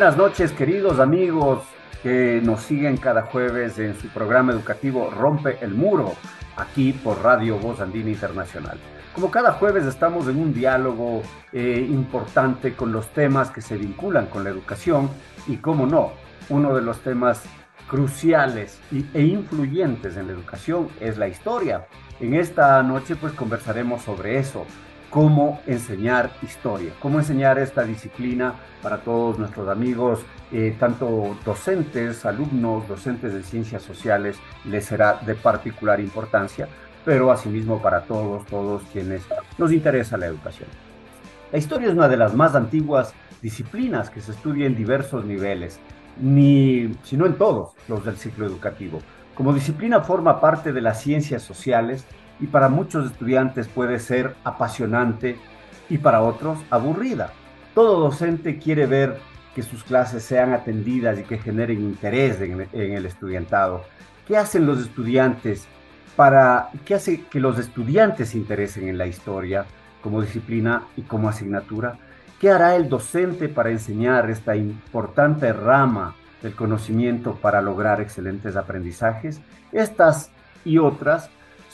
Buenas noches, queridos amigos que nos siguen cada jueves en su programa educativo Rompe el Muro, aquí por Radio Voz Andina Internacional. Como cada jueves estamos en un diálogo eh, importante con los temas que se vinculan con la educación y, como no, uno de los temas cruciales e influyentes en la educación es la historia. En esta noche pues conversaremos sobre eso, cómo enseñar historia, cómo enseñar esta disciplina para todos nuestros amigos, eh, tanto docentes, alumnos, docentes de ciencias sociales, les será de particular importancia, pero asimismo para todos, todos quienes nos interesa la educación. La historia es una de las más antiguas disciplinas que se estudia en diversos niveles, ni, sino en todos los del ciclo educativo. Como disciplina forma parte de las ciencias sociales y para muchos estudiantes puede ser apasionante y para otros aburrida. Todo docente quiere ver que sus clases sean atendidas y que generen interés en, el estudiantado. ¿Qué hacen los estudiantes para qué hace que los estudiantes se interesen en la historia como disciplina y como asignatura? ¿Qué hará el docente para enseñar esta importante rama del conocimiento para lograr excelentes aprendizajes? Estas y otras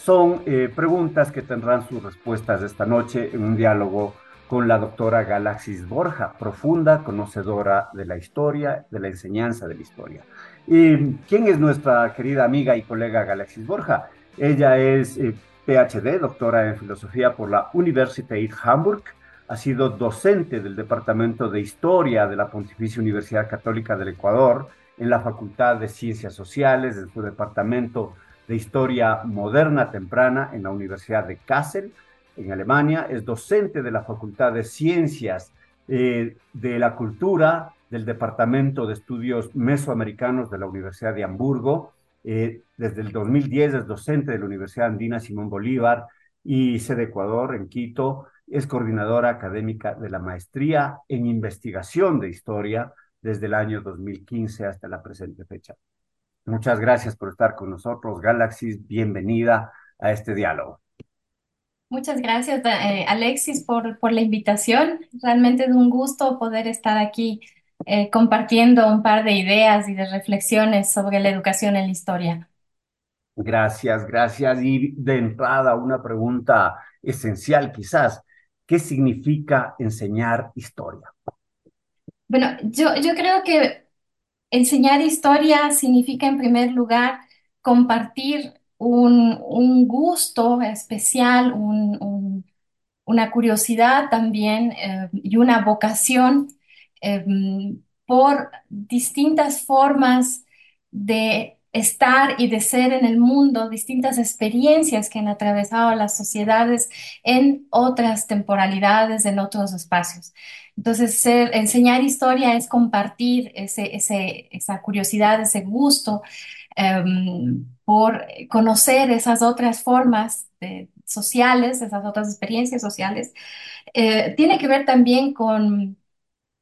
son eh, preguntas que tendrán sus respuestas esta noche en un diálogo con la doctora Galaxis Borja, profunda conocedora de la historia, de la enseñanza de la historia. ¿Y quién es nuestra querida amiga y colega Galaxis Borja? Ella es eh, PhD, doctora en filosofía por la Universität Hamburg, ha sido docente del Departamento de Historia de la Pontificia Universidad Católica del Ecuador, en la Facultad de Ciencias Sociales, en su Departamento de Historia Moderna Temprana en la Universidad de Kassel, en Alemania, es docente de la Facultad de Ciencias eh, de la Cultura del Departamento de Estudios Mesoamericanos de la Universidad de Hamburgo. Eh, desde el 2010 es docente de la Universidad Andina Simón Bolívar y sede Ecuador en Quito. Es coordinadora académica de la maestría en investigación de historia desde el año 2015 hasta la presente fecha. Muchas gracias por estar con nosotros, Galaxis. Bienvenida a este diálogo. Muchas gracias, eh, Alexis, por, por la invitación. Realmente es un gusto poder estar aquí eh, compartiendo un par de ideas y de reflexiones sobre la educación en la historia. Gracias, gracias. Y de entrada, una pregunta esencial quizás. ¿Qué significa enseñar historia? Bueno, yo, yo creo que Enseñar historia significa, en primer lugar, compartir un, gusto especial, una curiosidad también eh, y una vocación eh, por distintas formas de estar y de ser en el mundo, distintas experiencias que han atravesado las sociedades en otras temporalidades, en otros espacios. Entonces, enseñar historia es compartir ese, esa curiosidad, ese gusto em, por conocer esas otras formas sociales, esas otras experiencias sociales. Eh, tiene que ver también con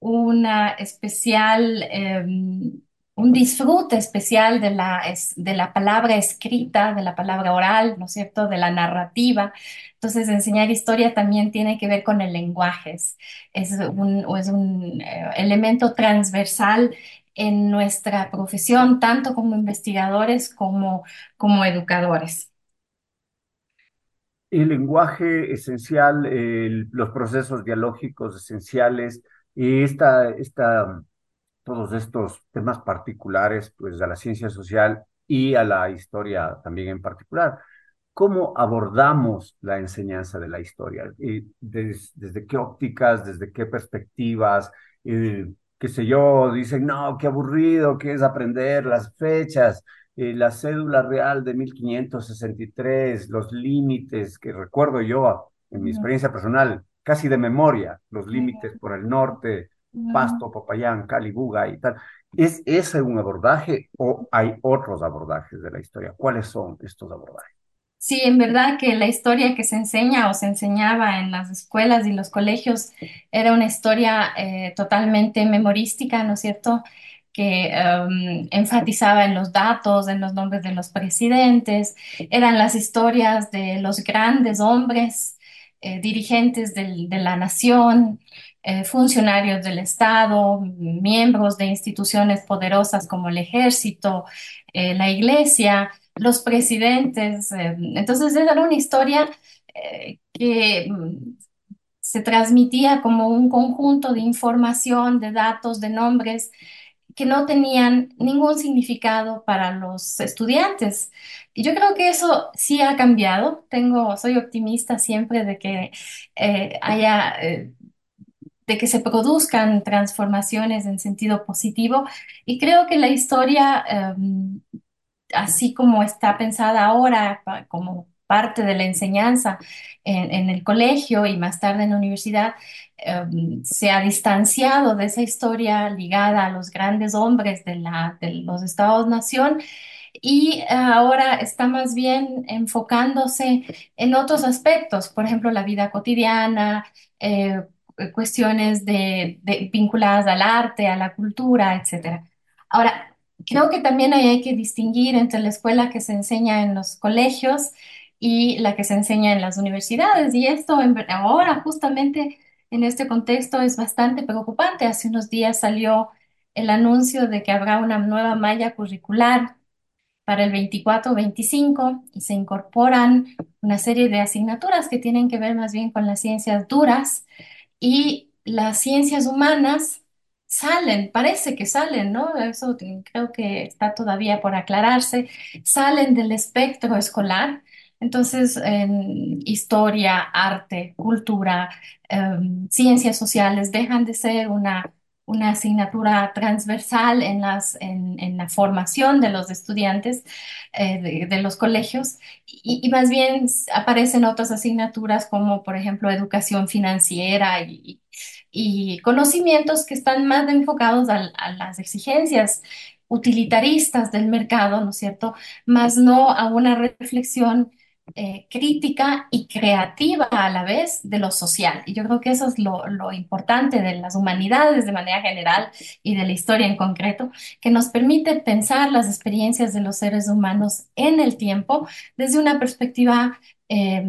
una especial em, un disfrute especial de la, de la palabra escrita, de la palabra oral, ¿no es cierto?, de la narrativa. Entonces, enseñar historia también tiene que ver con el lenguaje, es, un, es un eh, elemento transversal en nuestra profesión, tanto como investigadores como, como educadores. El lenguaje esencial, los procesos dialógicos esenciales esta, esta, todos estos temas particulares, pues a la ciencia social y a la historia también en particular. ¿Cómo abordamos la enseñanza de la historia? Y des- ¿Desde qué ópticas, desde qué perspectivas? Eh, qué sé yo, dicen, no, qué aburrido que es aprender las fechas, eh, la cédula real de 1563, los límites, que recuerdo yo en mi experiencia personal, casi de memoria, los límites por el norte. Pasto, Popayán, Cali, Buga y tal. ¿Es ese un abordaje o hay otros abordajes de la historia? ¿Cuáles son estos abordajes? Sí, en verdad que la historia que se enseña o se enseñaba en las escuelas y los colegios era una historia eh, totalmente memorística, ¿no es cierto? Que em, enfatizaba en los datos, en los nombres de los presidentes, eran las historias de los grandes hombres, eh, dirigentes del- de la nación, eh, funcionarios del Estado, miembros de instituciones poderosas como el ejército, eh, la iglesia los presidentes. eh, entonces era una historia eh, que mm, se transmitía como un conjunto de información, de datos, de nombres que no tenían ningún significado para los estudiantes. Y yo creo que eso sí ha cambiado. Tengo, soy optimista siempre de que haya, de que se produzcan transformaciones en sentido positivo. Y creo que la historia, em, así como está pensada ahora como parte de la enseñanza en, el colegio y más tarde en la universidad, eh, se ha distanciado de esa historia ligada a los grandes hombres de la, de los Estados-nación y ahora está más bien enfocándose en otros aspectos, por ejemplo, la vida cotidiana, eh, cuestiones de, vinculadas al arte, a la cultura, etcétera. Ahora, creo que también hay que distinguir entre la escuela que se enseña en los colegios y la que se enseña en las universidades. Y esto en ahora, justamente en este contexto, es bastante preocupante. Hace unos días salió el anuncio de que habrá una nueva malla curricular para el 24-25 y se incorporan una serie de asignaturas que tienen que ver más bien con las ciencias duras y las ciencias humanas salen, parece que salen, ¿no? Eso creo que está todavía por aclararse, salen del espectro escolar. Entonces, en historia, arte, cultura, em, ciencias sociales dejan de ser una, una asignatura transversal en la formación de los estudiantes eh, de, los colegios y, más bien aparecen otras asignaturas como, por ejemplo, educación financiera y, conocimientos que están más enfocados al- a, las exigencias utilitaristas del mercado, ¿no es cierto? Más no a una reflexión eh, crítica y creativa a la vez de lo social. Y yo creo que eso es lo, lo importante de las humanidades de manera general y de la historia en concreto, que nos permite pensar las experiencias de los seres humanos en el tiempo desde una perspectiva eh,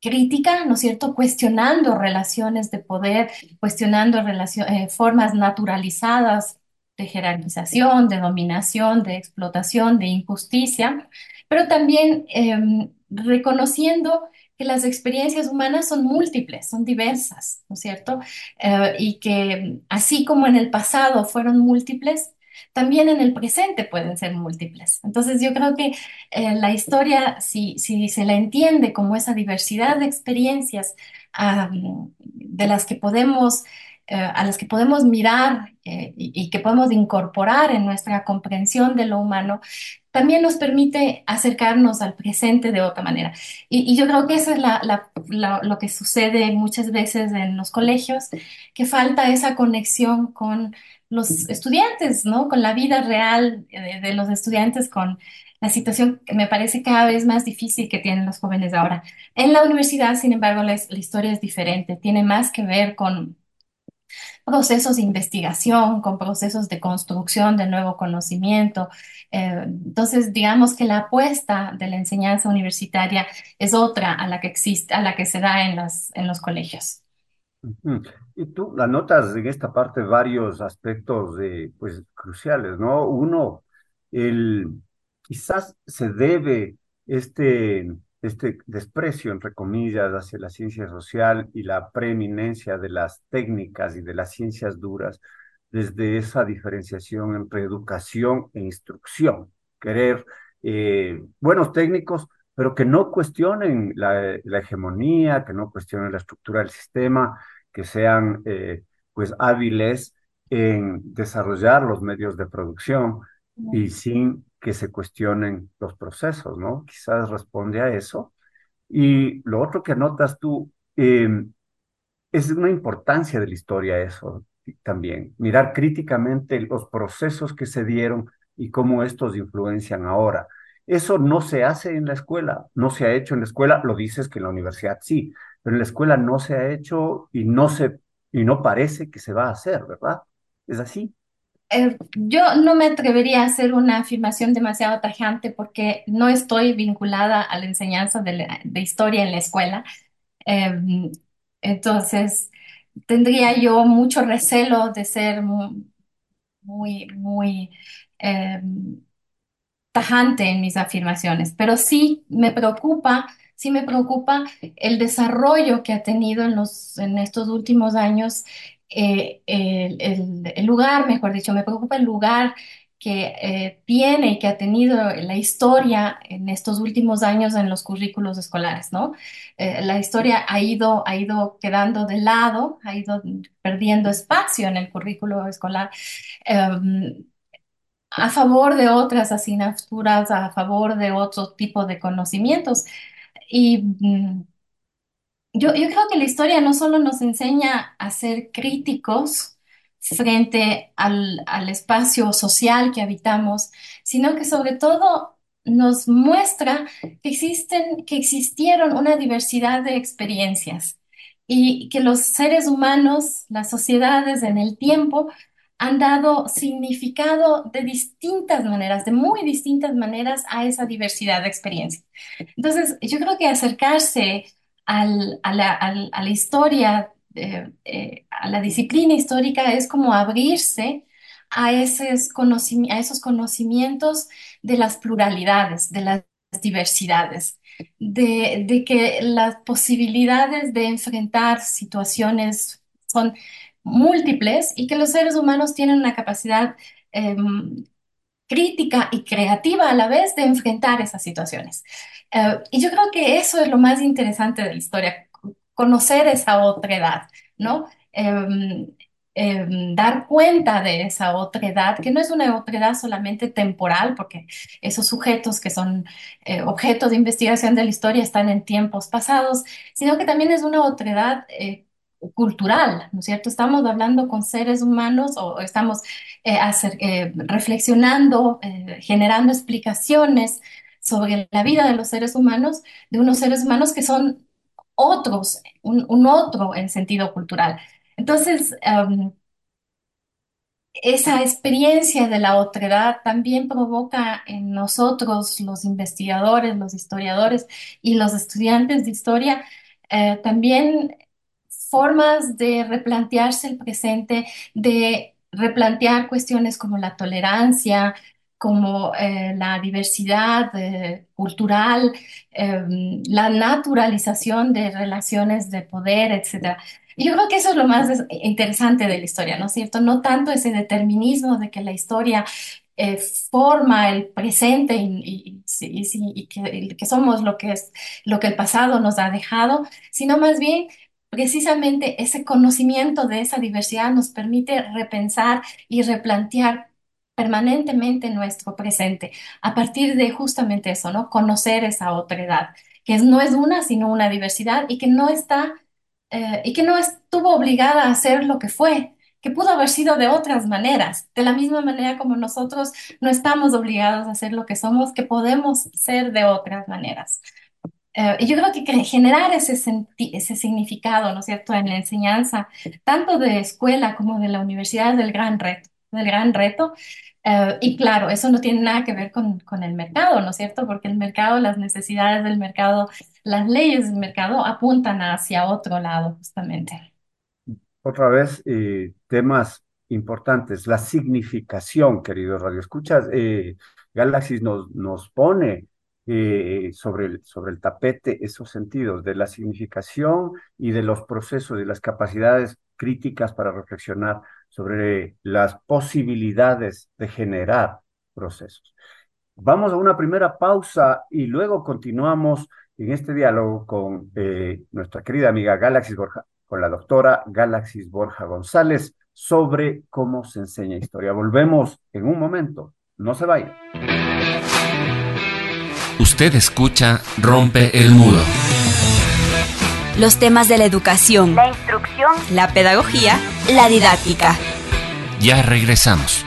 crítica, ¿no cierto? Cuestionando relaciones de poder, cuestionando eh, formas naturalizadas de jerarquización, de dominación, de explotación, de injusticia, pero también em, reconociendo que las experiencias humanas son múltiples, son diversas, ¿no es cierto? Eh, y que así como en el pasado fueron múltiples, también en el presente pueden ser múltiples. Entonces yo creo que eh, la historia, si, si se la entiende como esa diversidad de experiencias am, de las que podemos, eh, a las que podemos mirar eh, y, que podemos incorporar en nuestra comprensión de lo humano, también nos permite acercarnos al presente de otra manera. Y, yo creo que eso es lo que sucede muchas veces en los colegios, que falta esa conexión con los estudiantes, ¿no? Con la vida real de los estudiantes, con la situación que me parece cada vez más difícil que tienen los jóvenes ahora. En la universidad, sin embargo, la historia es diferente, tiene más que ver con procesos de investigación, con procesos de construcción de nuevo conocimiento. Eh, entonces, digamos que la apuesta de la enseñanza universitaria es otra a la que existe, a la que se da en las, en los colegios. Y tú la notas en esta parte varios aspectos de, pues, cruciales, ¿no? Uno, el, quizás se debe este, este desprecio, entre comillas, hacia la ciencia social y la preeminencia de las técnicas y de las ciencias duras, desde esa diferenciación entre educación e instrucción. Querer eh, buenos técnicos, pero que no cuestionen la, la, hegemonía, que no cuestionen la estructura del sistema, que sean eh, pues hábiles en desarrollar los medios de producción y sin que se cuestionen los procesos, ¿no? Quizás responde a eso. Y lo otro que notas tú, eh, es una importancia de la historia eso también, mirar críticamente los procesos que se dieron y cómo estos influencian ahora. Eso no se hace en la escuela, no se ha hecho en la escuela, lo dices que en la universidad sí, pero en la escuela no se ha hecho y no se y no parece que se va a hacer, ¿verdad? ¿Es así? Eh, yo no me atrevería a hacer una afirmación demasiado tajante porque no estoy vinculada a la enseñanza de, la- de historia en la escuela. Eh, entonces, tendría yo mucho recelo de ser mu- muy, muy, eh, tajante en mis afirmaciones, pero sí me preocupa, sí me preocupa el desarrollo que ha tenido en los, en estos últimos años, eh, el, el- lugar, mejor dicho, me preocupa el lugar que eh, tiene y que ha tenido la historia en estos últimos años en los currículos escolares, ¿no? Eh, la historia ha ido, ha ido quedando de lado, ha ido perdiendo espacio en el currículo escolar. Em, a favor de otras asignaturas, a favor de otro tipo de conocimientos. Y mm, yo, yo creo que la historia no solo nos enseña a ser críticos frente al, al espacio social que habitamos, sino que sobre todo nos muestra que existen, que existieron una diversidad de experiencias y que los seres humanos, las sociedades en el tiempo, han dado significado de distintas maneras, de muy distintas maneras a esa diversidad de experiencias. Entonces, yo creo que acercarse a la, historia, eh, eh, a la disciplina histórica, es como abrirse a esos a esos conocimientos de las pluralidades, de las diversidades, de, de que las posibilidades de enfrentar situaciones son múltiples y que los seres humanos tienen una capacidad em, crítica y creativa a la vez de enfrentar esas situaciones. Eh, y yo creo que eso es lo más interesante de la historia, conocer esa otra edad, ¿no? Em, em, dar cuenta de esa otra edad, que no es una otra edad solamente temporal, porque esos sujetos que son eh, objetos de investigación de la historia están en tiempos pasados, sino que también es una otra edad eh, cultural, ¿no es cierto? Estamos hablando con seres humanos o, o estamos eh, hacer- eh, reflexionando, eh, generando explicaciones sobre la vida de los seres humanos, de unos seres humanos que son otros, un, un otro en sentido cultural. Entonces, em, esa experiencia de la otredad también provoca en nosotros, los investigadores, los historiadores y los estudiantes de historia, eh, también formas de replantearse el presente, de replantear cuestiones como la tolerancia, como eh, la diversidad eh, cultural, eh, la naturalización de relaciones de poder, etcétera. Y Yo creo que eso es lo más interesante de la historia, ¿no es cierto? No tanto ese determinismo de que la historia eh, forma el presente y, y- y- y- que, que somos lo que es, lo que el pasado nos ha dejado, sino más bien precisamente ese conocimiento de esa diversidad nos permite repensar y replantear permanentemente nuestro presente a partir de justamente eso, ¿no? Conocer esa otra edad, que no es una, sino una diversidad y que no está eh, y que no estuvo obligada a hacer lo que fue, que pudo haber sido de otras maneras, de la misma manera como nosotros no estamos obligados a ser lo que somos, que podemos ser de otras maneras. Eh, y yo creo que generar ese, ese significado, ¿no cierto?, en la enseñanza, tanto de escuela como de la universidad, es el gran reto, el gran reto. Eh, y claro, eso no tiene nada que ver con, con el mercado, ¿no es cierto? Porque el mercado, las necesidades del mercado, las leyes del mercado apuntan hacia otro lado, justamente. Otra vez, eh, temas importantes, la significación, queridos radioescuchas. Eh, Galaxy nos, nos pone sobre, el, sobre el tapete esos sentidos de la significación y de los procesos y las capacidades críticas para reflexionar sobre las posibilidades de generar procesos. Vamos a una primera pausa y luego continuamos en este diálogo con eh, nuestra querida amiga Galaxis Borja, con la doctora Galaxis Borja González sobre cómo se enseña historia. Volvemos en un momento. No se vayan. Usted escucha Rompe el Muro. Los temas de la educación, La instrucción la pedagogía, la didáctica. Ya regresamos.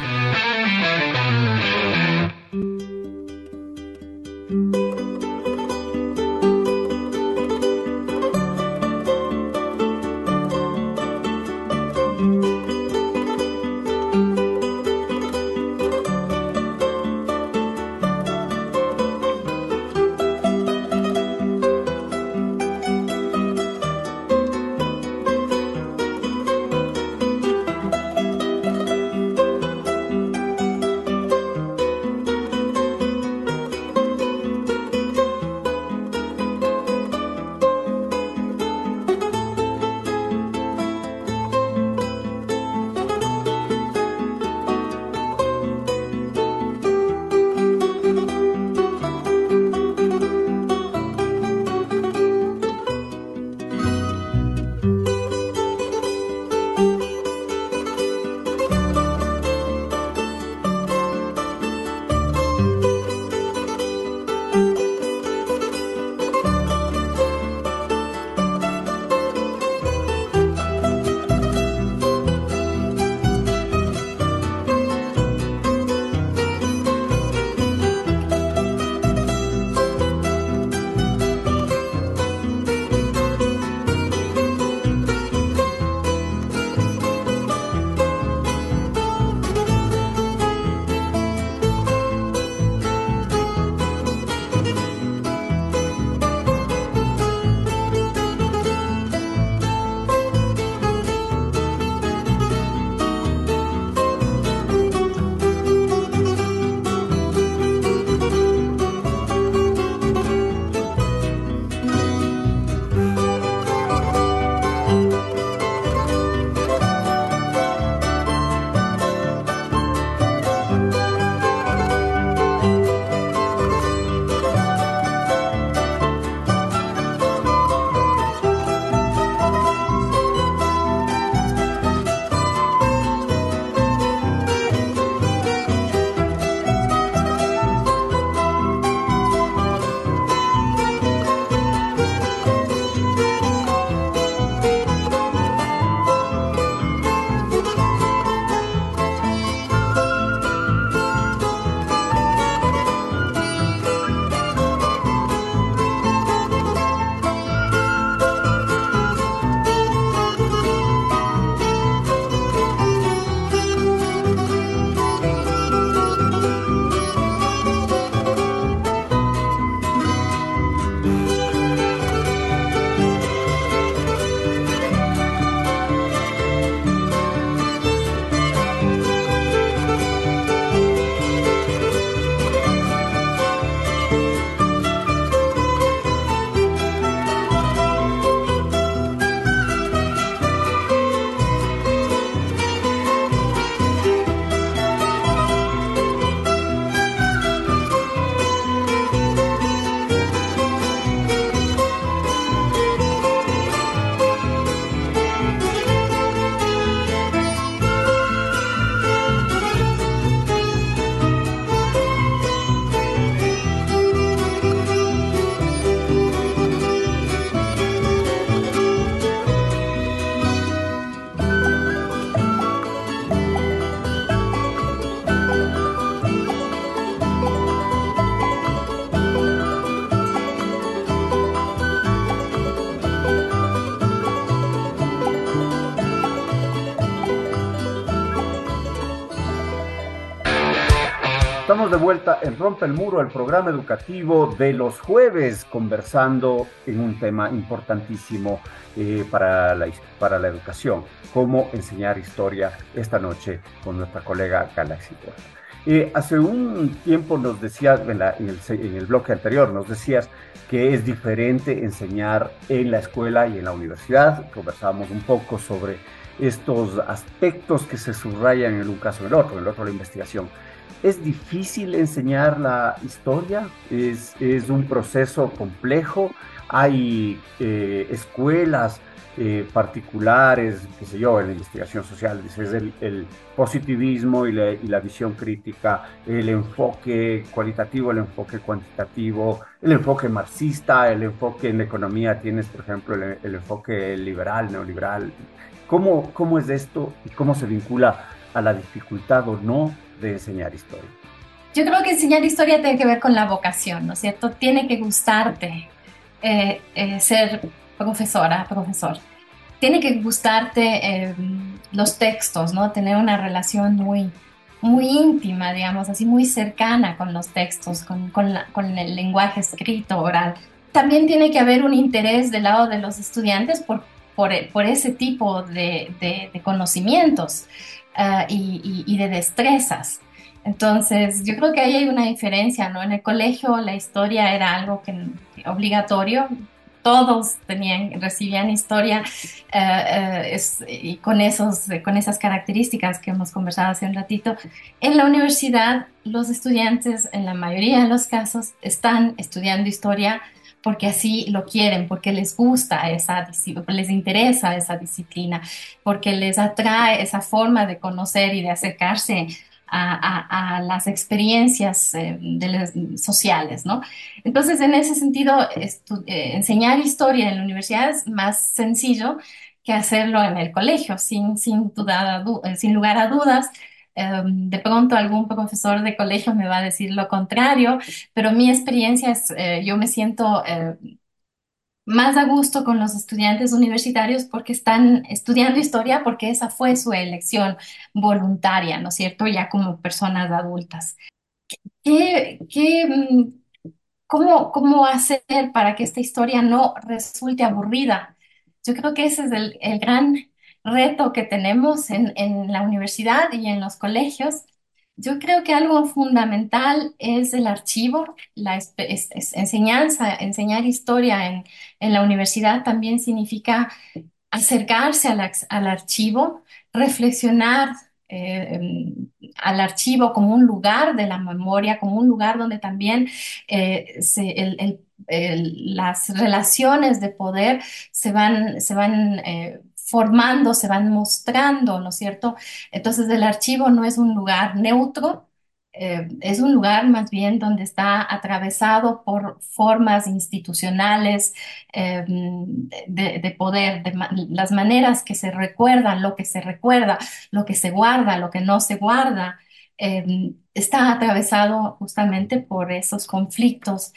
De vuelta en Rompe el Muro, el programa educativo de los jueves, conversando en un tema importantísimo eh, para, la, para la educación, cómo enseñar historia esta noche con nuestra colega Galaxy Eh, hace un tiempo nos decías, en, el, en el bloque anterior, nos decías que es diferente enseñar en la escuela y en la universidad. Conversábamos un poco sobre estos aspectos que se subrayan en un caso o en el otro, en el otro la investigación. ¿Es difícil enseñar la historia? ¿Es, es un proceso complejo? ¿Hay eh, escuelas eh, particulares, qué sé yo, en la investigación social? Dices, el, positivismo y la, visión crítica, el enfoque cualitativo, el enfoque cuantitativo, el enfoque marxista, el enfoque en economía, tienes, por ejemplo, el, el enfoque liberal, neoliberal. ¿Cómo, ¿Cómo es esto y cómo se vincula a la dificultad o no de enseñar historia? Yo creo que enseñar historia tiene que ver con la vocación, ¿no es cierto? Tiene que gustarte eh, eh, ser profesora, profesor. Tiene que gustarte eh, los textos, ¿no? Tener una relación muy, muy íntima, digamos, así muy cercana con los textos, con, con, la- con el lenguaje escrito, oral. También tiene que haber un interés del lado de los estudiantes por, por, por ese tipo de, de- de conocimientos ah, y, y- y de destrezas. Entonces, yo creo que ahí hay una diferencia, ¿no? En el colegio la historia era algo que, obligatorio, todos tenían, recibían historia eh, eh, es- y con esos, con esas características que hemos conversado hace un ratito. En la universidad, los estudiantes, en la mayoría de los casos, están estudiando historia porque así lo quieren, porque les gusta esa disciplina, les interesa esa disciplina, porque les atrae esa forma de conocer y de acercarse a, las experiencias eh, sociales, ¿no? Entonces, en ese sentido, eh, enseñar historia en la universidad es más sencillo que hacerlo en el colegio, sin, sin lugar a dudas. Eh, de pronto algún profesor de colegio me va a decir lo contrario, pero mi experiencia es, eh, yo me siento eh, más a gusto con los estudiantes universitarios porque están estudiando historia, porque esa fue su elección voluntaria, ¿no es cierto? Ya como personas adultas. ¿Qué, qué, mm, ¿Cómo, cómo hacer para que esta historia no resulte aburrida? Yo creo que ese es el, el gran reto que tenemos en, en la universidad y en los colegios. Yo creo que algo fundamental es el archivo, la es- es- enseñanza, enseñar historia en, en la universidad también significa acercarse al, al archivo, reflexionar eh, al archivo como un lugar de la memoria, como un lugar donde también eh, se- el- el- el- las relaciones de poder se van, se van eh, formando, se van mostrando, ¿no es cierto? Entonces el archivo no es un lugar neutro. eh, es un lugar más bien donde está atravesado por formas institucionales, eh, de, de poder, de las maneras que se recuerdan, lo que se recuerda, lo que se guarda, lo que no se guarda, eh, está atravesado justamente por esos conflictos,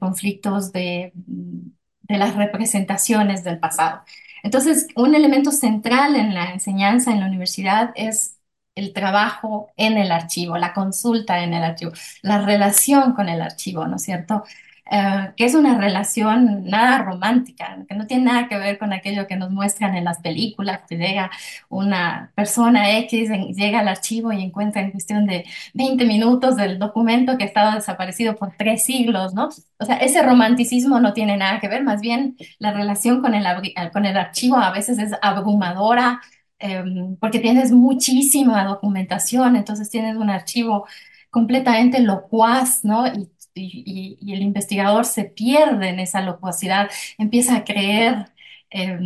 conflictos de, de las representaciones del pasado. Entonces, un elemento central en la enseñanza en la universidad es el trabajo en el archivo, la consulta en el archivo, la relación con el archivo, ¿no es cierto? Eh, que es una relación nada romántica, que no tiene nada que ver con aquello que nos muestran en las películas, que llega una persona X, en- llega al archivo y encuentra en cuestión de 20 minutos del documento que ha estado desaparecido por tres siglos, ¿no? O sea, ese romanticismo no tiene nada que ver, más bien la relación con el, con el archivo a veces es abrumadora. em, porque tienes muchísima documentación, entonces tienes un archivo completamente locuaz, ¿no? Y y, y- el investigador se pierde en esa locuacidad, empieza a creer eh,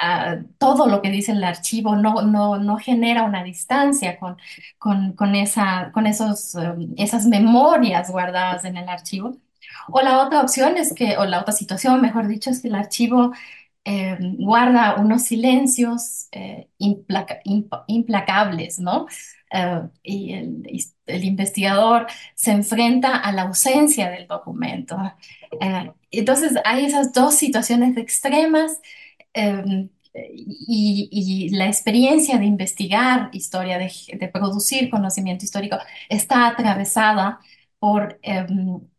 a todo lo que dice el archivo, no, no, no genera una distancia con, con, con esa, con esos, eh, esas memorias guardadas en el archivo. O la otra opción es que, o la otra situación, mejor dicho, es que el archivo eh, guarda unos silencios eh, implaca- imp- implacables, ¿no? Eh, y el, investigador se enfrenta a la ausencia del documento. Entonces hay esas dos situaciones extremas eh, y, la experiencia de investigar historia, de, producir conocimiento histórico, está atravesada por eh,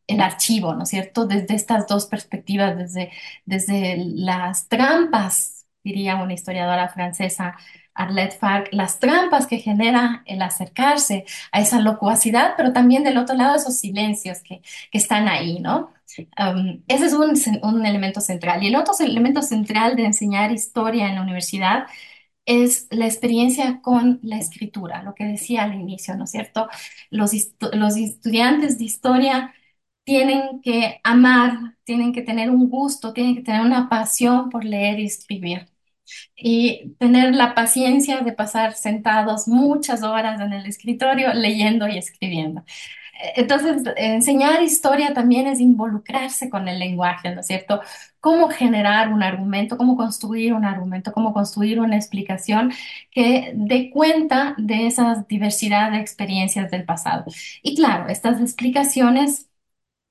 el archivo, ¿no es cierto? Desde estas dos perspectivas, desde, desde las trampas diría una historiadora francesa, Arlette Fark, las trampas que genera el acercarse a esa locuacidad, pero también del otro lado esos silencios que, que están ahí, ¿no? Um, ese es un, un elemento central. Y el otro elemento central de enseñar historia en la universidad es la experiencia con la escritura, lo que decía al inicio, ¿no es cierto? Los, los estudiantes de historia tienen que amar, tienen que tener un gusto, tienen que tener una pasión por leer y escribir. Y tener la paciencia de pasar sentados muchas horas en el escritorio leyendo y escribiendo. Entonces, enseñar historia también es involucrarse con el lenguaje, ¿no es cierto? Cómo generar un argumento, cómo construir un argumento, cómo construir una explicación que dé cuenta de esa diversidad de experiencias del pasado. Y claro, estas explicaciones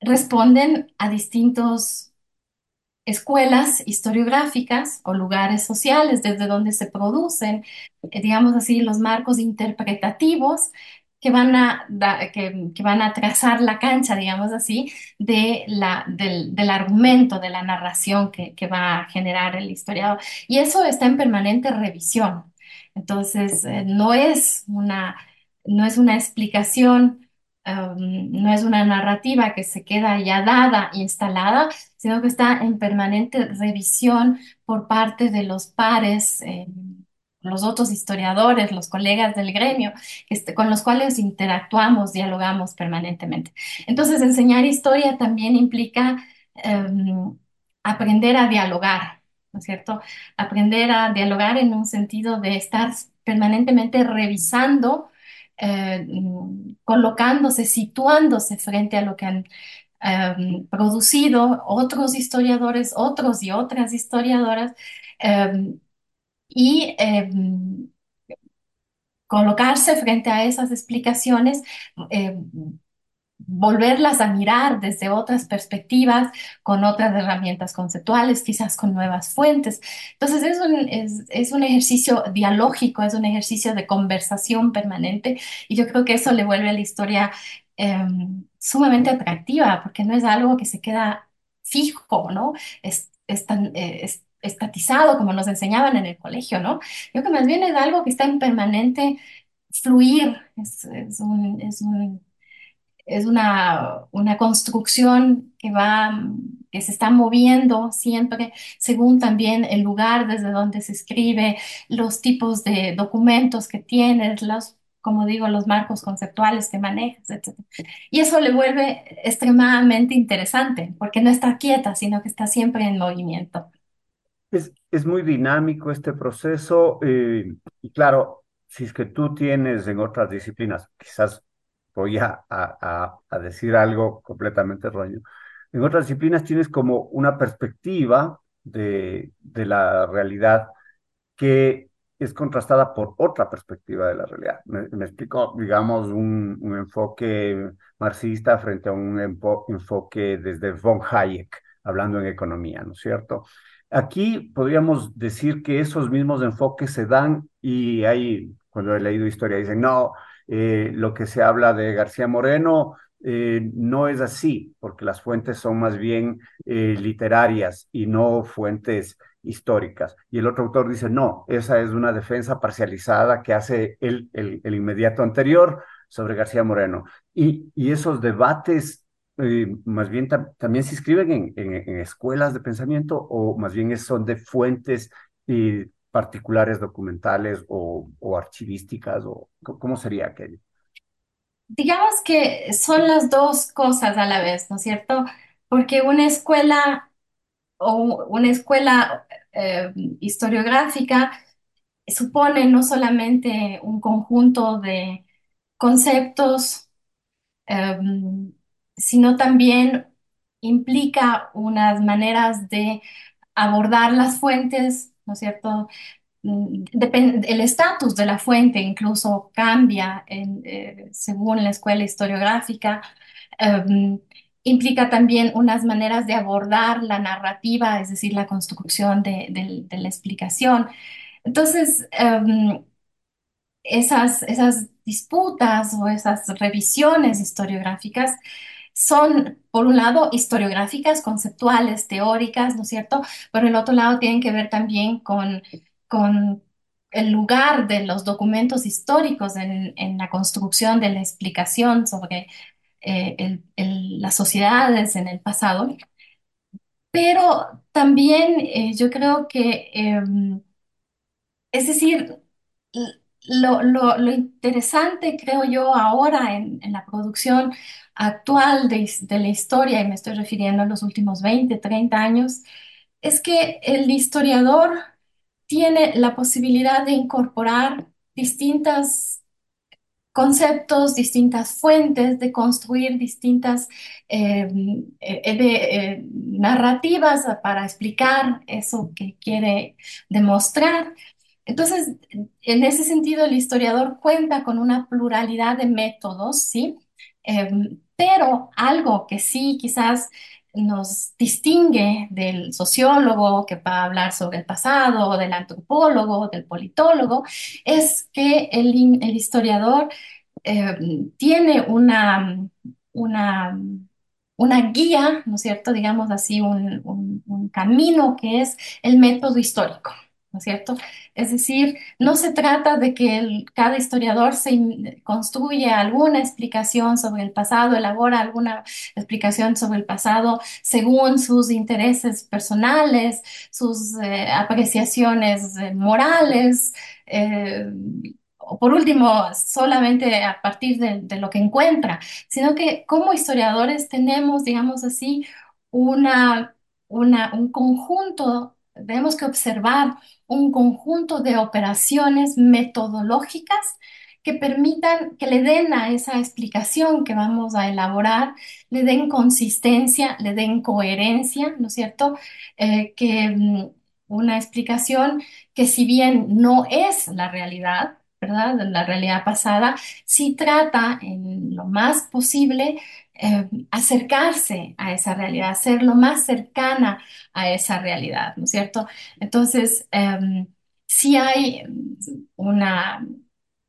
responden a distintos escuelas historiográficas o lugares sociales desde donde se producen, eh, digamos así, los marcos interpretativos que van a, que, van a trazar la cancha, digamos así, de la, del, del, argumento, de la narración que, que, va a generar el historiador. Y eso está en permanente revisión. Entonces, eh, no, es una, no es una explicación No es una narrativa que se queda ya dada, instalada, sino que está en permanente revisión por parte de los pares, eh, los otros historiadores, los colegas del gremio, con los cuales interactuamos, dialogamos permanentemente. Entonces, enseñar historia también implica um, aprender a dialogar, ¿no es cierto? Aprender a dialogar en un sentido de estar permanentemente revisando eh, colocándose, situándose frente a lo que han eh, producido otros historiadores, otros y otras historiadoras, eh, y colocarse frente a esas explicaciones volverlas a mirar desde otras perspectivas, con otras herramientas conceptuales, quizás con nuevas fuentes. Entonces es un, es, es un ejercicio dialógico, es un ejercicio de conversación permanente y yo creo que eso le vuelve a la historia eh, sumamente atractiva, porque no es algo que se queda fijo, ¿no? Es, es tan, eh, es, estatizado como nos enseñaban en el colegio, ¿no? Yo creo que más bien es algo que está en permanente fluir, es, es un, es un es una, una construcción que va, que se está moviendo siempre según también el lugar desde donde se escribe, los tipos de documentos que tienes, los, como digo, los marcos conceptuales que manejas, etc. Y eso le vuelve extremadamente interesante, porque no está quieta, sino que está siempre en movimiento. Es, es muy dinámico este proceso eh, y claro, si es que tú tienes en otras disciplinas, quizás voy a, decir algo completamente erróneo. En otras disciplinas tienes como una perspectiva de, la realidad que es contrastada por otra perspectiva de la realidad. Me, me explico, digamos, un, enfoque marxista frente a un enfoque desde von Hayek, hablando en economía, ¿no es cierto? Aquí podríamos decir que esos mismos enfoques se dan y hay, cuando he leído historia, dicen, no, eh, lo que se habla de García Moreno eh, no es así, porque las fuentes son más bien eh, literarias y no fuentes históricas. Y el otro autor dice, no, esa es una defensa parcializada que hace el, el, el inmediato anterior sobre García Moreno. Y, y esos debates más bien también se inscriben en, en, escuelas de pensamiento o más bien son de fuentes particulares documentales o, archivísticas o cómo sería aquello? Digamos que son las dos cosas a la vez, ¿no es cierto? Porque una escuela o una escuela eh, historiográfica supone no solamente un conjunto de conceptos, eh, sino también implica unas maneras de abordar las fuentes, ¿no es cierto? el estatus de la fuente incluso cambia eh, según la escuela historiográfica. Um, implica también unas maneras de abordar la narrativa, es decir, la construcción de, la explicación. Entonces, um, esas, esas disputas o esas revisiones historiográficas son, por un lado, historiográficas, conceptuales, teóricas, ¿no es cierto? Por el otro lado, tienen que ver también con, con el lugar de los documentos históricos en, en la construcción de la explicación sobre eh, el- el- las sociedades en el pasado. Pero también eh, yo creo que, em, es decir, lo, lo- lo interesante, creo yo, ahora en, en la producción actual de, la historia, y me estoy refiriendo a los últimos 20 30 años, es que el historiador tiene la posibilidad de incorporar distintas conceptos, distintas fuentes, de construir distintas eh, eh, eh, narrativas para explicar eso que quiere demostrar. Entonces, en ese sentido, el historiador cuenta con una pluralidad de métodos, ¿sí? Em, pero algo que sí quizás nos distingue del sociólogo que va a hablar sobre el pasado, del antropólogo, del politólogo, es que el, historiador eh, tiene una, guía, ¿no es cierto? Digamos así, un camino que es el método histórico, ¿no es cierto? Es decir, no se trata de que cada historiador se construya alguna explicación sobre el pasado, elabora alguna explicación sobre el pasado según sus intereses personales, sus eh, apreciaciones eh, morales. eh, o por último, solamente a partir de, de lo que encuentra, sino que como historiadores tenemos, digamos así, una, una, un conjunto, tenemos que observar un conjunto de operaciones metodológicas que permitan, que le den a esa explicación que vamos a elaborar, le den consistencia, le den coherencia, ¿no es cierto? Eh, que mm, una explicación que si bien no es la realidad, ¿verdad? La realidad pasada, sí trata en lo más posible eh, acercarse a esa realidad, ser lo más cercana a esa realidad, ¿no es cierto? Entonces, em, sí hay una,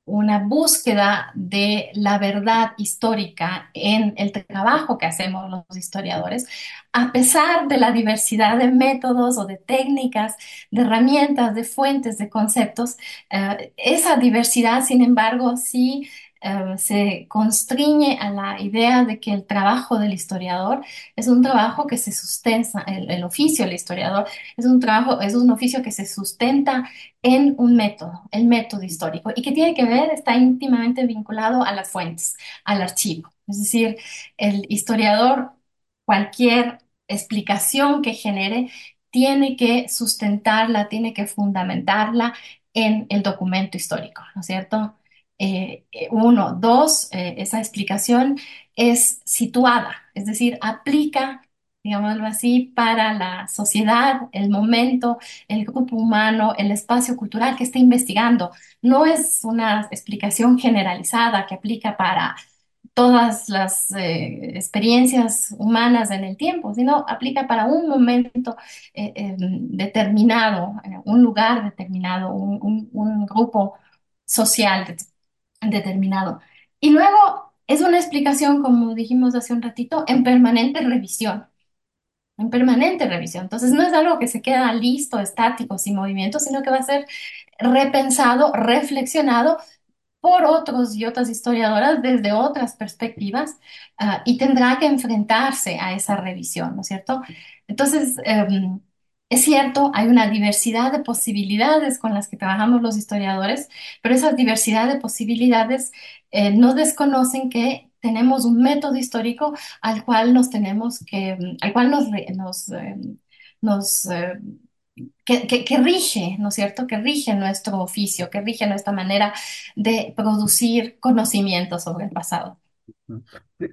una búsqueda de la verdad histórica en el trabajo que hacemos los historiadores, a pesar de la diversidad de métodos o de técnicas, de herramientas, de fuentes, de conceptos, eh, esa diversidad, sin embargo, sí eh, se constriñe a la idea de que el trabajo del historiador es un trabajo que se sustenta, el, el oficio del historiador es un trabajo, es un oficio que se sustenta en un método, el método histórico, y que tiene que ver, está íntimamente vinculado a las fuentes, al archivo. Es decir, el historiador, cualquier explicación que genere, tiene que sustentarla, tiene que fundamentarla en el documento histórico, ¿no es cierto? Eh, eh, uno, dos, eh, esa explicación es situada, es decir, aplica, digámoslo así, para la sociedad, el momento, el grupo humano, el espacio cultural que está investigando. No es una explicación generalizada que aplica para todas las experiencias humanas en el tiempo, sino aplica para un momento eh, determinado, un lugar determinado, un, un- grupo social determinado. Y luego es una explicación, como dijimos hace un ratito, en permanente revisión. En permanente revisión. Entonces, no es algo que se queda listo, estático, sin movimiento, sino que va a ser repensado, reflexionado por otros y otras historiadoras desde otras perspectivas, ah, y tendrá que enfrentarse a esa revisión, ¿no es cierto? Entonces, em, es cierto, hay una diversidad de posibilidades con las que trabajamos los historiadores, pero esa diversidad de posibilidades eh, no desconocen que tenemos un método histórico al cual nos tenemos que, al cual nos, nos, em, nos, em, que, que- rige, ¿no es cierto? Que rige nuestro oficio, que rige nuestra manera de producir conocimiento sobre el pasado.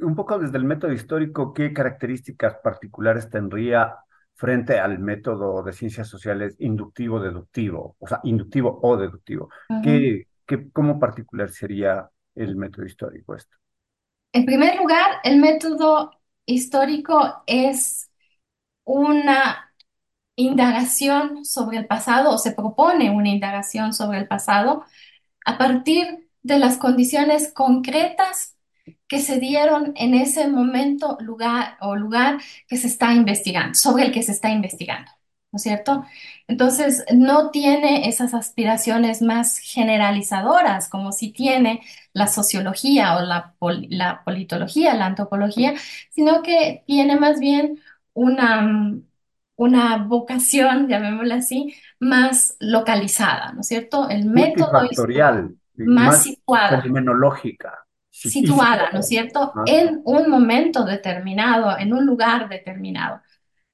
Un poco desde el método histórico, ¿qué características particulares tendría frente al método de ciencias sociales inductivo-deductivo? O sea, inductivo o deductivo. ¿Qué, qué, cómo particular sería el método histórico esto? En primer lugar, el método histórico es una indagación sobre el pasado o se propone una indagación sobre el pasado a partir de las condiciones concretas que se dieron en ese momento, lugar o lugar que se está investigando, sobre el que se está investigando, ¿no es cierto? Entonces, no tiene esas aspiraciones más generalizadoras como si tiene la sociología o la, pol- la politología, la antropología, sino que tiene más bien una, una vocación, llamémosla así, más localizada, ¿no es cierto? El método más más situada fenomenológica. Situada, ¿no es cierto?, en un momento determinado, en un lugar determinado.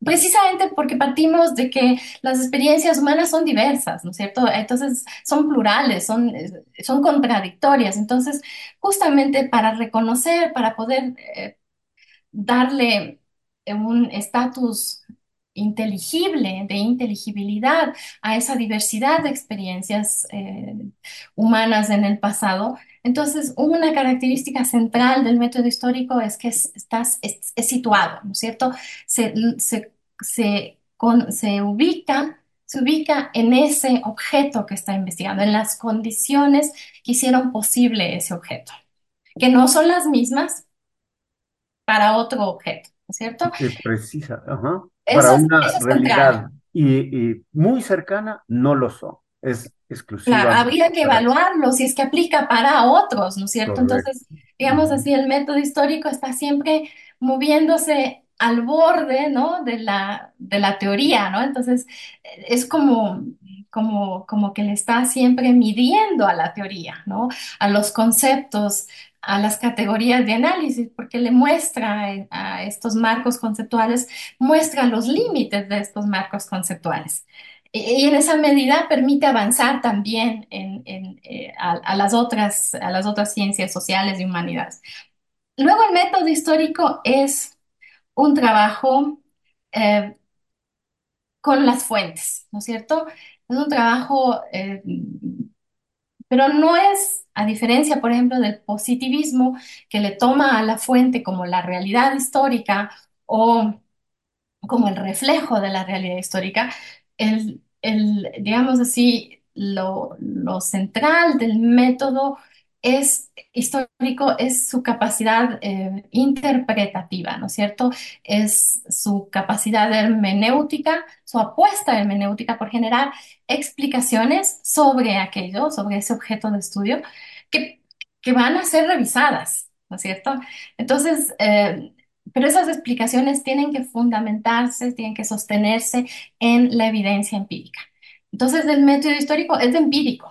Precisamente porque partimos de que las experiencias humanas son diversas, ¿no es cierto? Entonces son plurales, son, eh, son contradictorias. Entonces, justamente para reconocer, para poder eh, darle eh, un estatus inteligible, de inteligibilidad a esa diversidad de experiencias eh, humanas en el pasado. Entonces, una característica central del método histórico es que es, estás- es- es situado, ¿no es cierto? Se, se, se, con- se ubica, se ubica en ese objeto que está investigando, en las condiciones que hicieron posible ese objeto, que no son las mismas para otro objeto, ¿no es cierto? eh, precisa, ajá. Para Eso es, una eso es central. realidad y, y muy cercana, no lo son. Es Claro, exclusivamente habría que para... evaluarlo si es que aplica para otros, ¿no es cierto? Correcto. Entonces, digamos así, el método histórico está siempre moviéndose al borde, ¿no? de la, de la teoría, ¿no? Entonces, es como, como, como que le está siempre midiendo a la teoría, ¿no? A los conceptos, a las categorías de análisis, porque le muestra a estos marcos conceptuales, muestra los límites de estos marcos conceptuales. Y y en esa medida permite avanzar también en, eh, a, a las otras, a las otras ciencias sociales y humanidades. Luego el método histórico es un trabajo eh, con las fuentes, ¿no es cierto? Es un trabajo, eh, pero no es, a diferencia, por ejemplo, del positivismo, que le toma a la fuente como la realidad histórica o como el reflejo de la realidad histórica, el, el, digamos así, lo, lo central del método es histórico, es su capacidad eh, interpretativa, ¿no es cierto? Es su capacidad hermenéutica, su apuesta hermenéutica por generar explicaciones sobre aquello, sobre ese objeto de estudio, que, que van a ser revisadas, ¿no es cierto? Entonces, eh, pero esas explicaciones tienen que fundamentarse, tienen que sostenerse en la evidencia empírica. Entonces, el método histórico es empírico,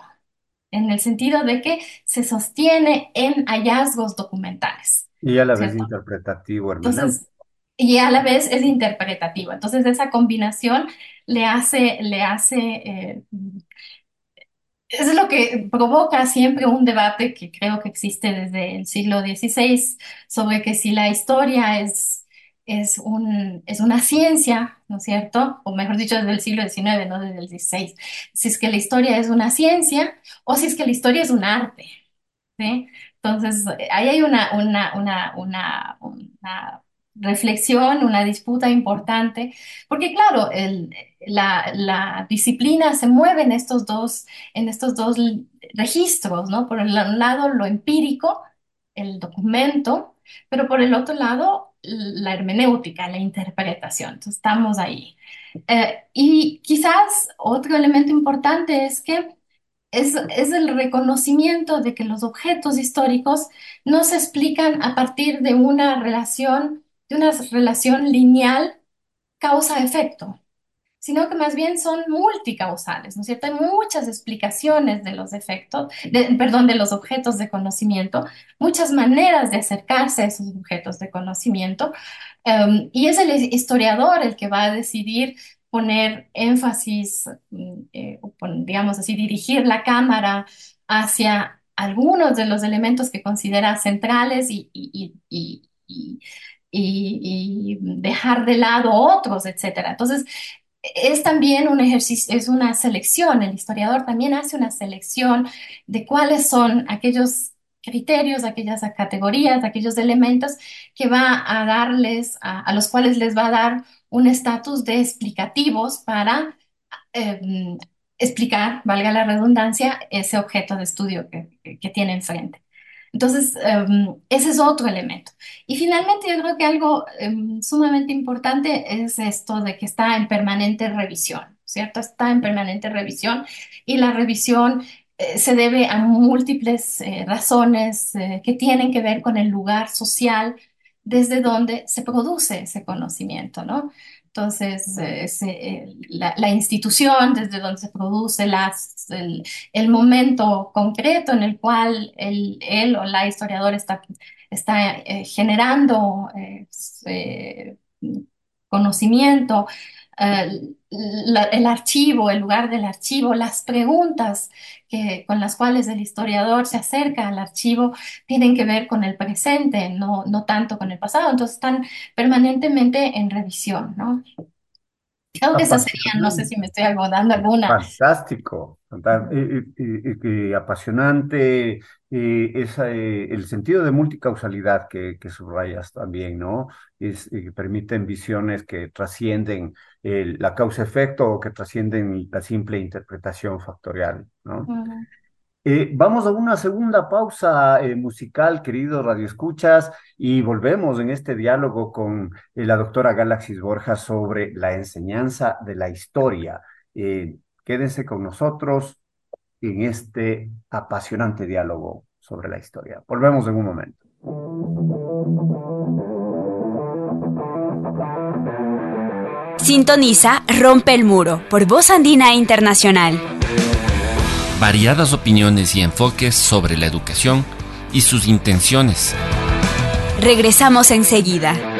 en el sentido de que se sostiene en hallazgos documentales, Y a la vez ¿cierto? interpretativo, Entonces, y a la vez es interpretativo. Entonces, esa combinación le hace, le hace eh, es lo que provoca siempre un debate que creo que existe desde el siglo XVI sobre que si la historia es, es un, es una ciencia, ¿no es cierto? O mejor dicho, desde el siglo XIX, no desde el XVI. Si es que la historia es una ciencia o si es que la historia es un arte. Entonces, ahí hay una, una, una, una reflexión, una disputa importante, porque claro, el- la, la disciplina se mueve en estos dos, en estos dos registros, ¿no? Por el lado, lo empírico, el documento, pero por el otro lado, la hermenéutica, la interpretación. Entonces, estamos ahí. Eh, y quizás otro elemento importante es que es, es el reconocimiento de que los objetos históricos no se explican a partir de una relación, de una relación lineal causa-efecto, sino que más bien son multicausales, ¿no es cierto? Hay muchas explicaciones de los efectos, perdón, de los objetos de conocimiento, muchas maneras de acercarse a esos objetos de conocimiento, em, y es el historiador el que va a decidir poner énfasis, mm, eh, digamos así, dirigir la cámara hacia algunos de los elementos que considera centrales y- y- dejar de lado otros, etcétera. Entonces, es también un ejercicio, es una selección. El historiador también hace una selección de cuáles son aquellos criterios, aquellas categorías, aquellos elementos que va a darles, a, los cuales les va a dar un estatus de explicativos para eh, explicar, valga la redundancia, ese objeto de estudio que, que tiene enfrente. Entonces, em, ese es otro elemento. Y finalmente, yo creo que algo em, sumamente importante es esto de que está en permanente revisión, ¿cierto? Está en permanente revisión y la revisión eh, se debe a múltiples eh, razones eh, que tienen que ver con el lugar social desde donde se produce ese conocimiento, ¿no? Entonces, eh, eh, la, la institución desde donde se produce las, el, el momento concreto en el cual el, él o la historiadora está, está eh, generando eh, conocimiento, eh, la- el archivo, el lugar del archivo, las preguntas que, con las cuales el historiador se acerca al archivo tienen que ver con el presente, no, no tanto con el pasado. Entonces están permanentemente en revisión, ¿no? Creo que esas serían, no sé si me estoy algo dando alguna. Fantástico, y apasionante, esa, eh, el sentido de multicausalidad que, que subrayas también, ¿no? Es, y que permiten visiones que trascienden la causa-efecto o que trascienden la simple interpretación factorial. Eh, vamos a una segunda pausa eh, musical, queridos radioescuchas, y volvemos en este diálogo con eh, la doctora Galaxis Borja sobre la enseñanza de la historia. Eh, quédense con nosotros en este apasionante diálogo sobre la historia. Volvemos en un momento. Sintoniza Rompe el Muro por Voz Andina Internacional. Variadas opiniones y enfoques sobre la educación y sus intenciones. Regresamos enseguida.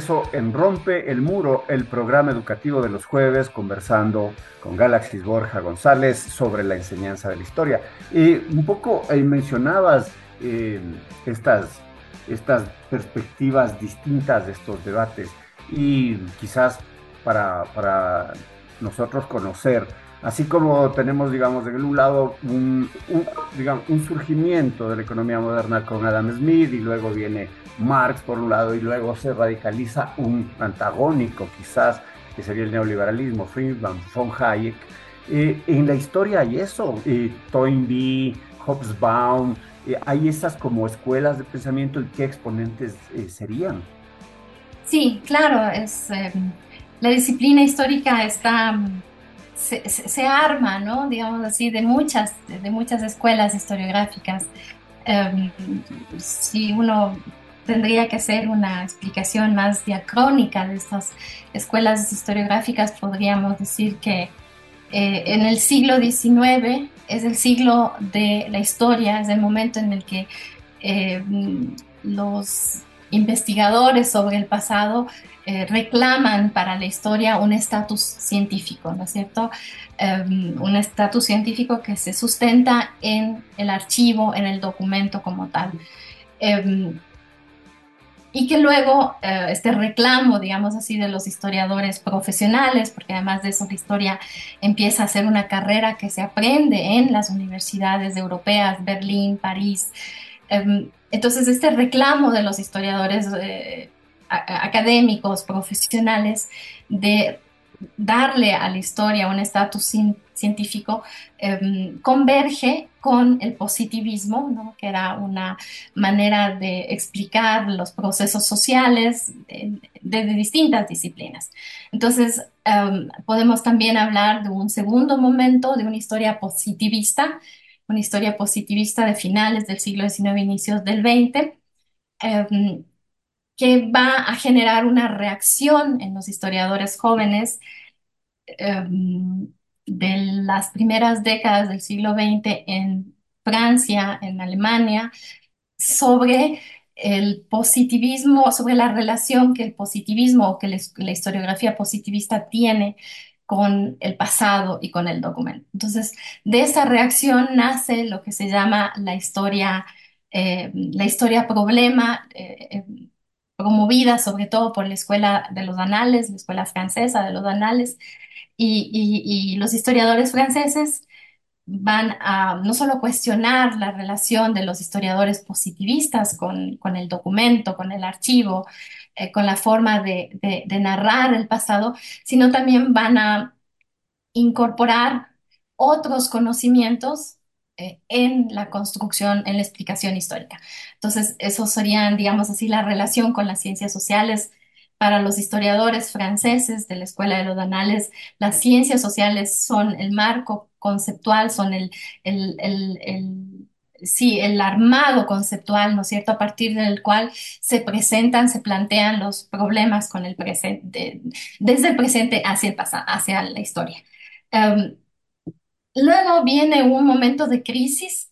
Regreso en Rompe el Muro, el programa educativo de los jueves, conversando con Galaxis Borja González sobre la enseñanza de la historia. Y un poco eh, mencionabas eh, estas, estas perspectivas distintas de estos debates y quizás para, para nosotros conocer, así como tenemos, digamos, de un lado un, digamos, un surgimiento de la economía moderna con Adam Smith y luego viene Marx por un lado y luego se radicaliza un antagónico quizás que sería el neoliberalismo, Friedman, von Hayek. Eh, en la historia hay eso, Toynbee, Hobsbawm, eh, hay esas como escuelas de pensamiento y qué exponentes eh, serían. Sí, claro, es, la disciplina histórica está, se, se- arma, ¿no? Digamos así, de muchas, de muchas escuelas historiográficas. Em, si uno tendría que hacer una explicación más diacrónica de estas escuelas historiográficas, podríamos decir que eh, en el siglo XIX es el siglo de la historia, es el momento en el que eh, los investigadores sobre el pasado eh, reclaman para la historia un estatus científico, ¿no es cierto? Eh, un estatus científico que se sustenta en el archivo, en el documento como tal. Eh, y que luego eh, este reclamo, digamos así, de los historiadores profesionales, porque además de eso la historia empieza a ser una carrera que se aprende en las universidades europeas, Berlín, París. Eh, entonces este reclamo de los historiadores eh, académicos, profesionales, de darle a la historia un estatus cien- científico, eh, converge con el positivismo, ¿no? que era una manera de explicar los procesos sociales de- distintas disciplinas. Entonces, um, podemos también hablar de un segundo momento, de una historia positivista, una historia positivista de finales del siglo XIX, inicios del XX, que va a generar una reacción en los historiadores jóvenes um, de las primeras décadas del siglo XX en Francia, en Alemania, sobre el positivismo, sobre la relación que el positivismo o que la historiografía positivista tiene con el pasado y con el documento. Entonces, de esa reacción nace lo que se llama la historia, eh, la historia problema, eh, eh, promovida sobre todo por la Escuela de los Anales, la Escuela Francesa de los Anales, y, y- y los historiadores franceses van a no solo cuestionar la relación de los historiadores positivistas con, con el documento, con el archivo, eh, con la forma de, de- de narrar el pasado, sino también van a incorporar otros conocimientos eh, en la construcción, en la explicación histórica. Entonces, eso serían, digamos así, la relación con las ciencias sociales. Para los historiadores franceses de la Escuela de los Anales, las ciencias sociales son el marco conceptual, son el, el, el, el- sí, el armado conceptual, ¿no es cierto?, a partir del cual se presentan, se plantean los problemas con el presente, desde el presente hacia el pasado, hacia la historia. Um, luego viene un momento de crisis,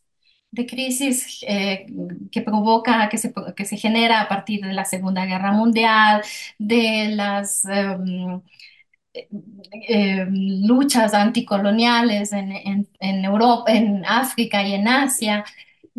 de crisis eh, que provoca, que se, que se genera a partir de la Segunda Guerra Mundial, de las um, eh, luchas anticoloniales en, en Europa, en África y en Asia,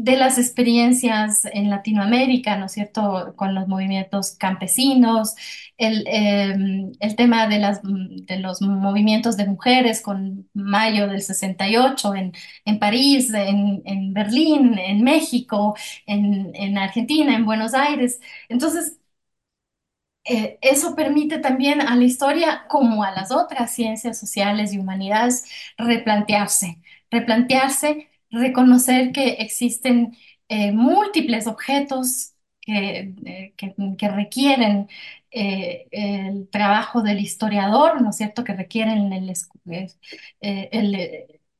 de las experiencias en Latinoamérica, ¿no es cierto?, con los movimientos campesinos, el, eh, el tema de, las, de los movimientos de mujeres con Mayo del 68 en, en París, en, en Berlín, en México, en, en Argentina, en Buenos Aires. Entonces, eh, eso permite también a la historia, como a las otras ciencias sociales y humanidades, replantearse, replantearse, reconocer que existen eh, múltiples objetos que, eh, requieren eh, el trabajo del historiador, ¿no es cierto?, que requieren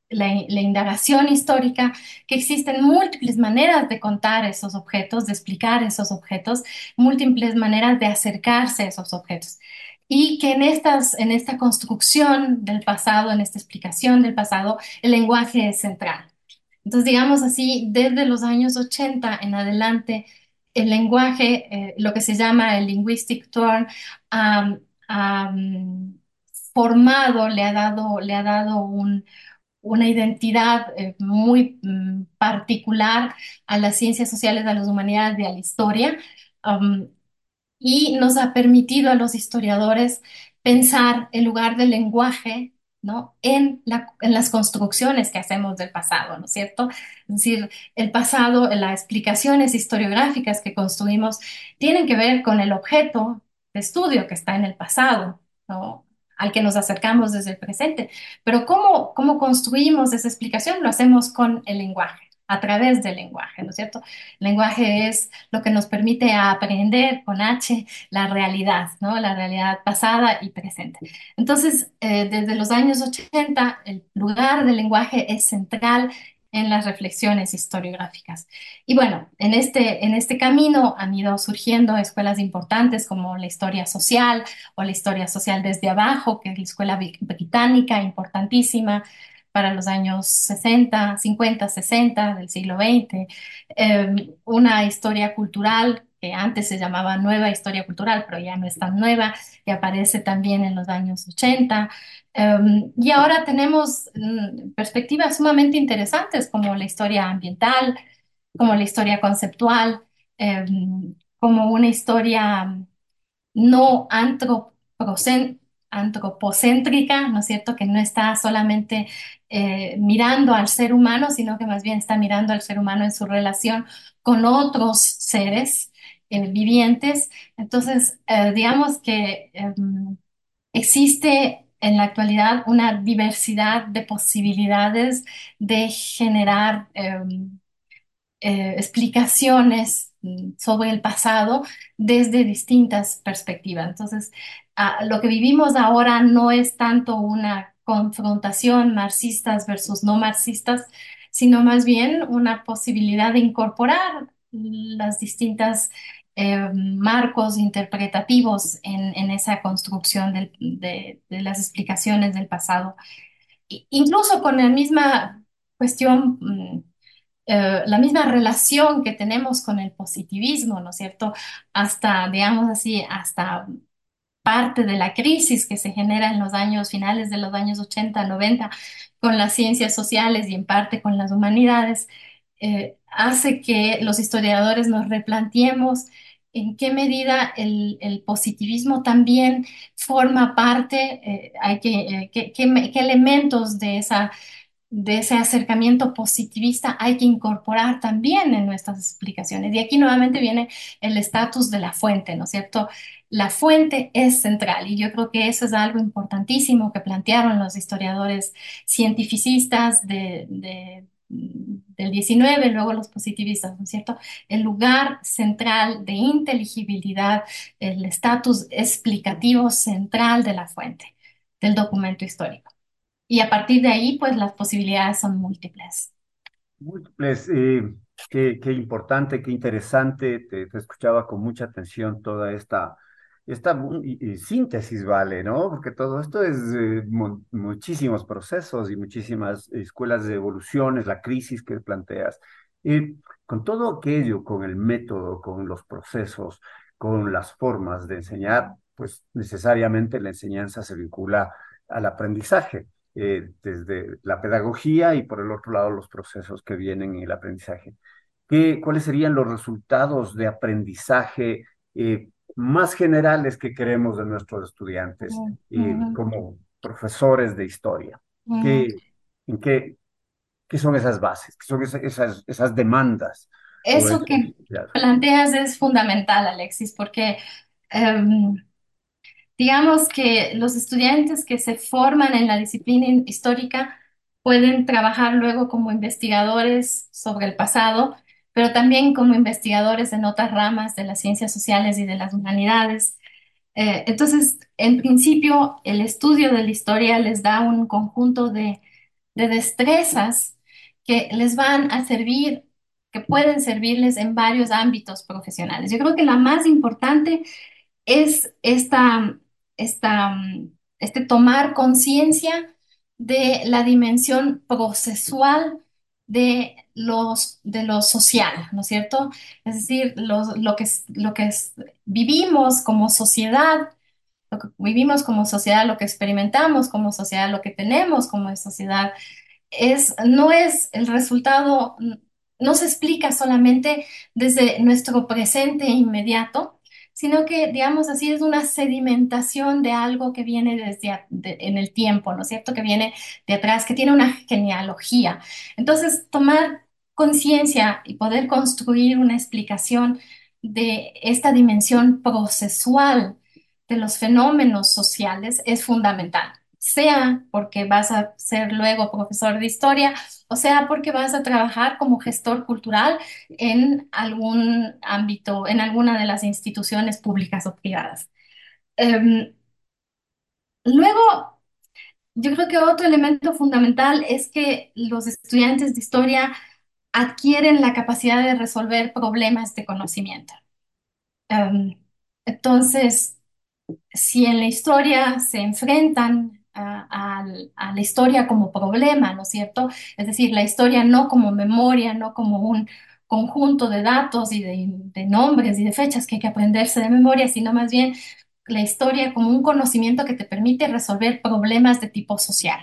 la indagación histórica, que existen múltiples maneras de contar esos objetos, de explicar esos objetos múltiples maneras de acercarse a esos objetos. Y que en esta construcción del pasado, en esta explicación del pasado, el lenguaje es central. Entonces, digamos así, desde los años 80 en adelante, el lenguaje, eh, lo que se llama el linguistic turn, ha formado, le ha dado, le ha dado un- una identidad eh, muy mm, particular a las ciencias sociales, a las humanidades y a la historia. Y nos ha permitido a los historiadores pensar el lugar del lenguaje, ¿no? en, la- en las construcciones que hacemos del pasado, ¿no es cierto? Es decir, el pasado, las explicaciones historiográficas que construimos tienen que ver con el objeto de estudio que está en el pasado, ¿no? al que nos acercamos desde el presente. Pero ¿cómo, cómo construimos esa explicación? Lo hacemos con el lenguaje a través del lenguaje, ¿no es cierto? El lenguaje es lo que nos permite aprender con H la realidad, ¿no? La realidad pasada y presente. Entonces, eh, desde los años 80, el lugar del lenguaje es central en las reflexiones historiográficas. Y bueno, en este, en este camino han ido surgiendo escuelas importantes como la historia social o la historia social desde abajo, que es la escuela bri- británica, importantísima para los años 60, 50, 60 del siglo XX eh, una historia cultural que antes se llamaba nueva historia cultural, pero ya no es tan nueva, que aparece también en los años 80. Eh, y ahora tenemos mm, perspectivas sumamente interesantes como la historia ambiental, como la historia conceptual, eh, como una historia no antropocen- antropocéntrica, ¿no es cierto? Que no está solamente eh, mirando al ser humano, sino que más bien está mirando al ser humano en su relación con otros seres eh, vivientes. Entonces, eh, digamos que em, existe en la actualidad una diversidad de posibilidades de generar em, explicaciones mm, sobre el pasado desde distintas perspectivas. Entonces, lo que vivimos ahora no es tanto una confrontación marxistas versus no marxistas, sino más bien una posibilidad de incorporar las distintas eh, marcos interpretativos en, en esa construcción de, las explicaciones del pasado. Incluso con la misma cuestión mm, eh, la misma relación que tenemos con el positivismo, ¿no es cierto? Hasta, digamos así, hasta parte de la crisis que se genera en los años finales de los años 80, 90 con las ciencias sociales y en parte con las humanidades, eh, hace que los historiadores nos replanteemos en qué medida el, positivismo también forma parte, eh, hay que, eh, qué, qué- qué elementos de esa de ese acercamiento positivista hay que incorporar también en nuestras explicaciones. Y aquí nuevamente viene el estatus de la fuente, ¿no es cierto? La fuente es central y yo creo que eso es algo importantísimo que plantearon los historiadores cientificistas de, de- del 19, luego los positivistas, ¿no es cierto? El lugar central de inteligibilidad, el estatus explicativo central de la fuente, del documento histórico. Y a partir de ahí, pues las posibilidades son múltiples. Múltiples, eh, qué, importante, qué interesante. Te, te escuchaba con mucha atención toda esta, esta y- y síntesis, ¿vale? ¿No? Porque todo esto es eh, mu- muchísimos procesos y muchísimas escuelas de evoluciones, la crisis que planteas. Eh, con todo aquello, con el método, con los procesos, con las formas de enseñar, pues necesariamente la enseñanza se vincula al aprendizaje eh, desde la pedagogía y por el otro lado los procesos que vienen en el aprendizaje. ¿Qué, cuáles serían los resultados de aprendizaje eh, más generales que queremos de nuestros estudiantes ujú, como profesores de historia? mm. ¿Qué, en qué, qué son esas bases? ¿Qué son esa- esas, esas demandas? Eso que planteas es fundamental, Alexis, porque em, digamos que los estudiantes que se forman en la disciplina histórica pueden trabajar luego como investigadores sobre el pasado, pero también como investigadores en otras ramas de las ciencias sociales y de las humanidades. Eh, entonces, en principio, el estudio de la historia les da un conjunto de, de destrezas que les van a servir, que pueden servirles en varios ámbitos profesionales. Yo creo que la más importante es esta, esta, este tomar conciencia de la dimensión procesual de los, de lo social, ¿no es cierto? Es decir, los- lo que, lo que vivimos como sociedad, lo que vivimos como sociedad, lo que experimentamos como sociedad, lo que tenemos como sociedad es, no es el resultado, no se explica solamente desde nuestro presente inmediato, sino que, digamos así, es una sedimentación de algo que viene desde en el tiempo, ¿no es cierto? Que viene de atrás, que tiene una genealogía. Entonces, tomar conciencia y poder construir una explicación de esta dimensión procesual de los fenómenos sociales es fundamental sea porque vas a ser luego profesor de historia, o sea porque vas a trabajar como gestor cultural en algún ámbito, en alguna de las instituciones públicas o privadas. Em, luego, yo creo que otro elemento fundamental es que los estudiantes de historia adquieren la capacidad de resolver problemas de conocimiento. Em, entonces, si en la historia se enfrentan a, la historia como problema, ¿no es cierto? Es decir, la historia no como memoria, no como un conjunto de datos y de, nombres y de fechas que hay que aprenderse de memoria, sino más bien la historia como un conocimiento que te permite resolver problemas de tipo social.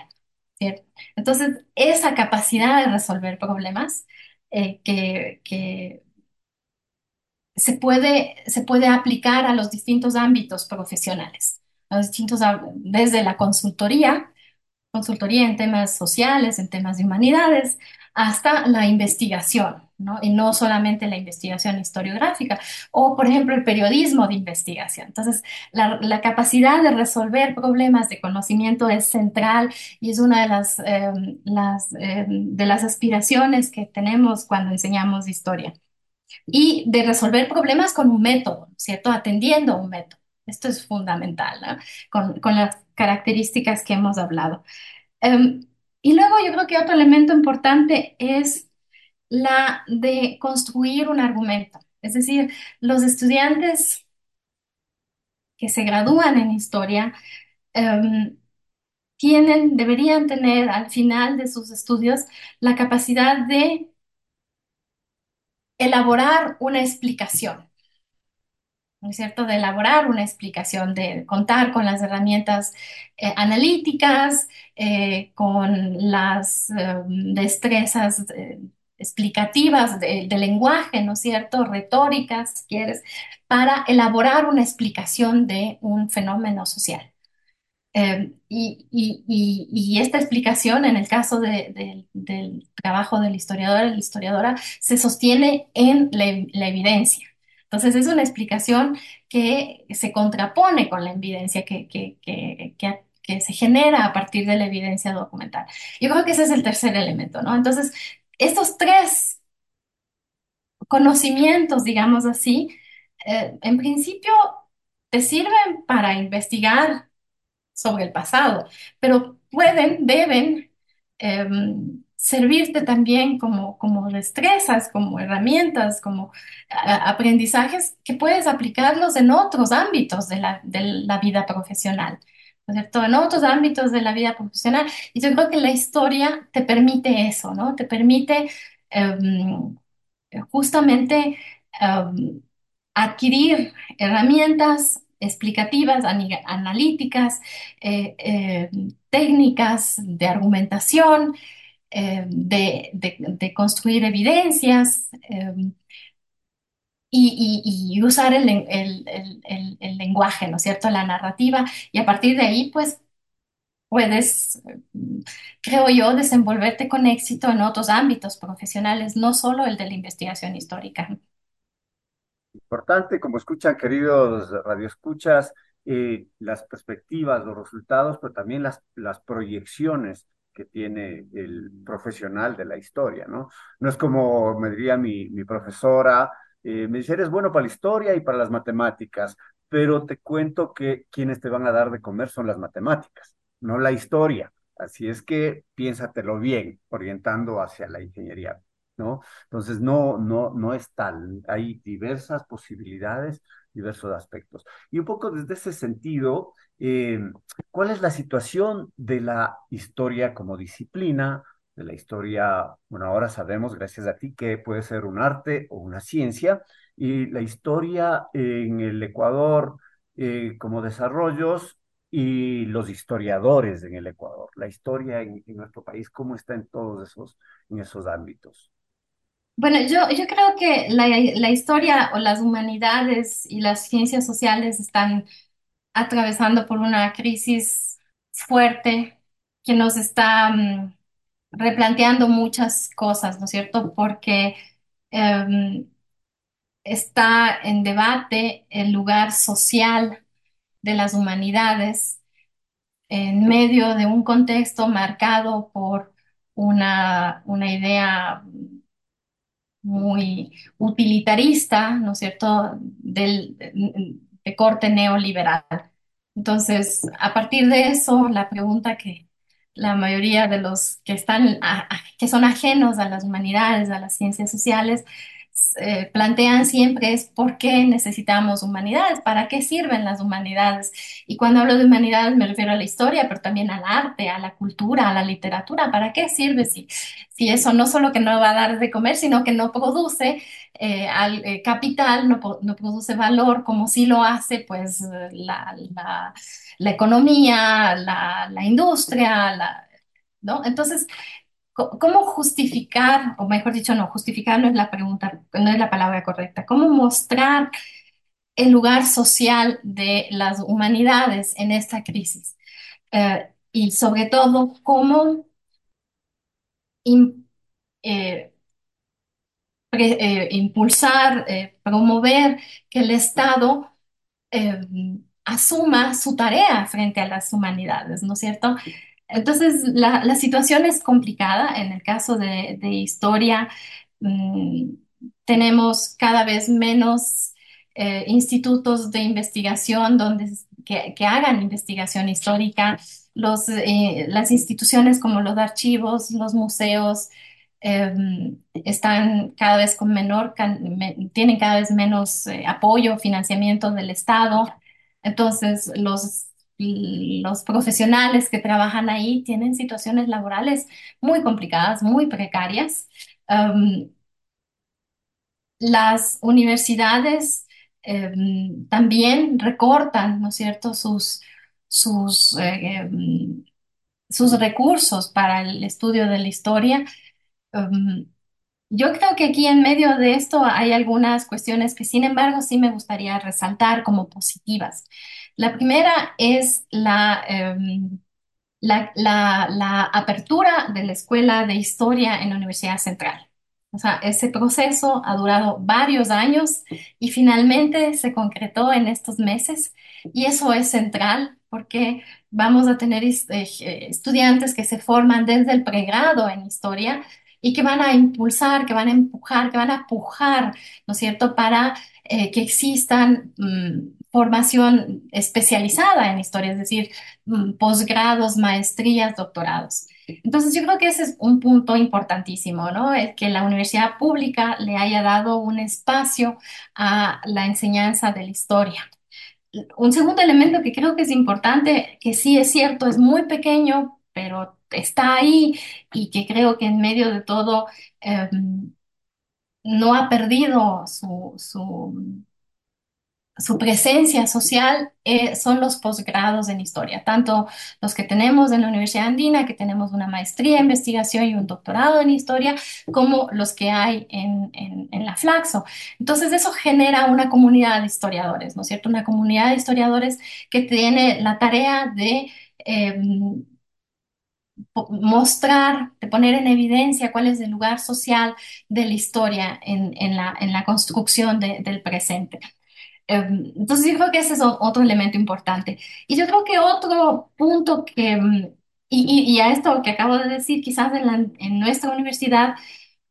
Entonces, esa capacidad de resolver problemas eh, que se puede, se puede aplicar a los distintos ámbitos profesionales, a distintos, á- desde la consultoría, consultoría en temas sociales, en temas de humanidades, hasta la investigación, ¿no? Y no solamente la investigación historiográfica, o por ejemplo el periodismo de investigación. Entonces, la, la capacidad de resolver problemas de conocimiento es central y es una de las, eh, las, eh, de las aspiraciones que tenemos cuando enseñamos historia y de resolver problemas con un método, ¿cierto? Atendiendo un método. Esto es fundamental, ¿no? Con, con las características que hemos hablado. Em, y luego yo creo que otro elemento importante es la de construir un argumento. Es decir, los estudiantes que se gradúan en historia em, tienen, deberían tener al final de sus estudios la capacidad de elaborar una explicación ¿no es cierto?, de elaborar una explicación, de contar con las herramientas eh, analíticas, eh, con las eh, destrezas eh, explicativas de, lenguaje, ¿no es cierto?, retóricas, si quieres, para elaborar una explicación de un fenómeno social. Eh, y, esta explicación, en el caso de- de- del trabajo del historiador, la historiadora, se sostiene en la evidencia. Entonces, es una explicación que se contrapone con la evidencia que, que, que, que- se genera a partir de la evidencia documental. Yo creo que ese es el tercer elemento, ¿no? Entonces, estos tres conocimientos, digamos así, eh, en principio te sirven para investigar sobre el pasado, pero pueden, deben em, servirte también como, como destrezas, como herramientas, como aprendizajes que puedes aplicarlos en otros ámbitos de la, de la vida profesional. ¿no es cierto? En otros ámbitos de la vida profesional. Y yo creo que la historia te permite eso, ¿no? Te permite em, justamente em, adquirir herramientas explicativas, analíticas, eh, eh, técnicas de argumentación, eh, de, de- de construir evidencias eh, y, y- y usar el, el- el- el- lenguaje, ¿no es cierto? La narrativa y a partir de ahí, pues puedes, creo yo, desenvolverte con éxito en otros ámbitos profesionales, no solo el de la investigación histórica. Importante, como escuchan, queridos radioescuchas, eh, las perspectivas, los resultados, pero también las, las proyecciones que tiene el profesional de la historia, ¿no? No es como me diría mi, profesora, eh, me dice, eres bueno para la historia y para las matemáticas, pero te cuento que quienes te van a dar de comer son las matemáticas, no la historia. Así es que piénsatelo bien, orientando hacia la ingeniería, ¿no? Entonces, no, no, no es tal. Hay diversas posibilidades, diversos aspectos. Y un poco desde ese sentido, eh, ¿cuál es la situación de la historia como disciplina de la historia, bueno, ahora sabemos, gracias a ti, que puede ser un arte o una ciencia, y la historia en el Ecuador eh, como desarrollos y los historiadores en el Ecuador, la historia en, en nuestro país, cómo está en todos esos, en esos ámbitos. Bueno, yo, creo que la, historia o las humanidades y las ciencias sociales están atravesando por una crisis fuerte que nos está mm, replanteando muchas cosas, ¿no es cierto? Porque em, está en debate el lugar social de las humanidades en medio de un contexto marcado por una idea muy utilitarista, ¿no es cierto?, del, de corte neoliberal. Entonces, a partir de eso, la pregunta que la mayoría de los que están, a- a- que son ajenos a las humanidades, a las ciencias sociales, eh, plantean siempre es ¿por qué necesitamos humanidades? ¿Para qué sirven las humanidades? Y cuando hablo de humanidades me refiero a la historia, pero también al arte, a la cultura, a la literatura. ¿Para qué sirve si, si eso no solo que no va a dar de comer, sino que no produce eh, al, eh, capital, no, produce valor como sí lo hace pues la, la- la economía, la, la industria, la, ¿no? Entonces, ¿cómo justificar, o mejor dicho, no, justificar no es la pregunta, no es la palabra correcta, cómo mostrar el lugar social de las humanidades en esta crisis? Eh, y sobre todo, cómo eh, eh, impulsar, promover que el Estado asuma su tarea frente a las humanidades, ¿no es cierto? Entonces, la, la situación es complicada. En el caso de, de historia, mm, tenemos cada vez menos eh, institutos de investigación donde, que, hagan investigación histórica. Los, eh, las instituciones como los archivos, los museos, eh, están cada vez con menor, tienen cada vez menos eh, apoyo, financiamiento del Estado. Entonces, los, los profesionales que trabajan ahí tienen situaciones laborales muy complicadas, muy precarias. Um, las universidades eh, también recortan, ¿no es cierto?, sus, em, sus recursos para el estudio de la historia. Yo creo que aquí en medio de esto hay algunas cuestiones que, sin embargo, sí me gustaría resaltar como positivas. La primera es la, em, la, la- la apertura de la Escuela de Historia en la Universidad Central. O sea, ese proceso ha durado varios años y finalmente se concretó en estos meses y eso es central porque vamos a tener eh, estudiantes que se forman desde el pregrado en historia y que van a impulsar, que van a empujar, que van a pujar, ¿no es cierto?, para eh, que existan mm, formación especializada en historia, es decir, mm, posgrados, maestrías, doctorados. Entonces, yo creo que ese es un punto importantísimo, ¿no? El que la universidad pública le haya dado un espacio a la enseñanza de la historia. Un segundo elemento que creo que es importante, que sí es cierto, es muy pequeño, pero está ahí y que creo que en medio de todo eh, no ha perdido su su presencia social eh, son los posgrados en historia, tanto los que tenemos en la Universidad Andina, que tenemos una maestría en investigación y un doctorado en historia, como los que hay en, en, la Flaxo. Entonces eso genera una comunidad de historiadores, ¿no es cierto? Una comunidad de historiadores que tiene la tarea de... po- mostrar, de poner en evidencia cuál es el lugar social de la historia en, en la, en la construcción de- del presente. Em, Entonces yo creo que ese es otro elemento importante. Y yo creo que otro punto que, em, y, y- y a esto que acabo de decir, quizás en, la- en nuestra universidad,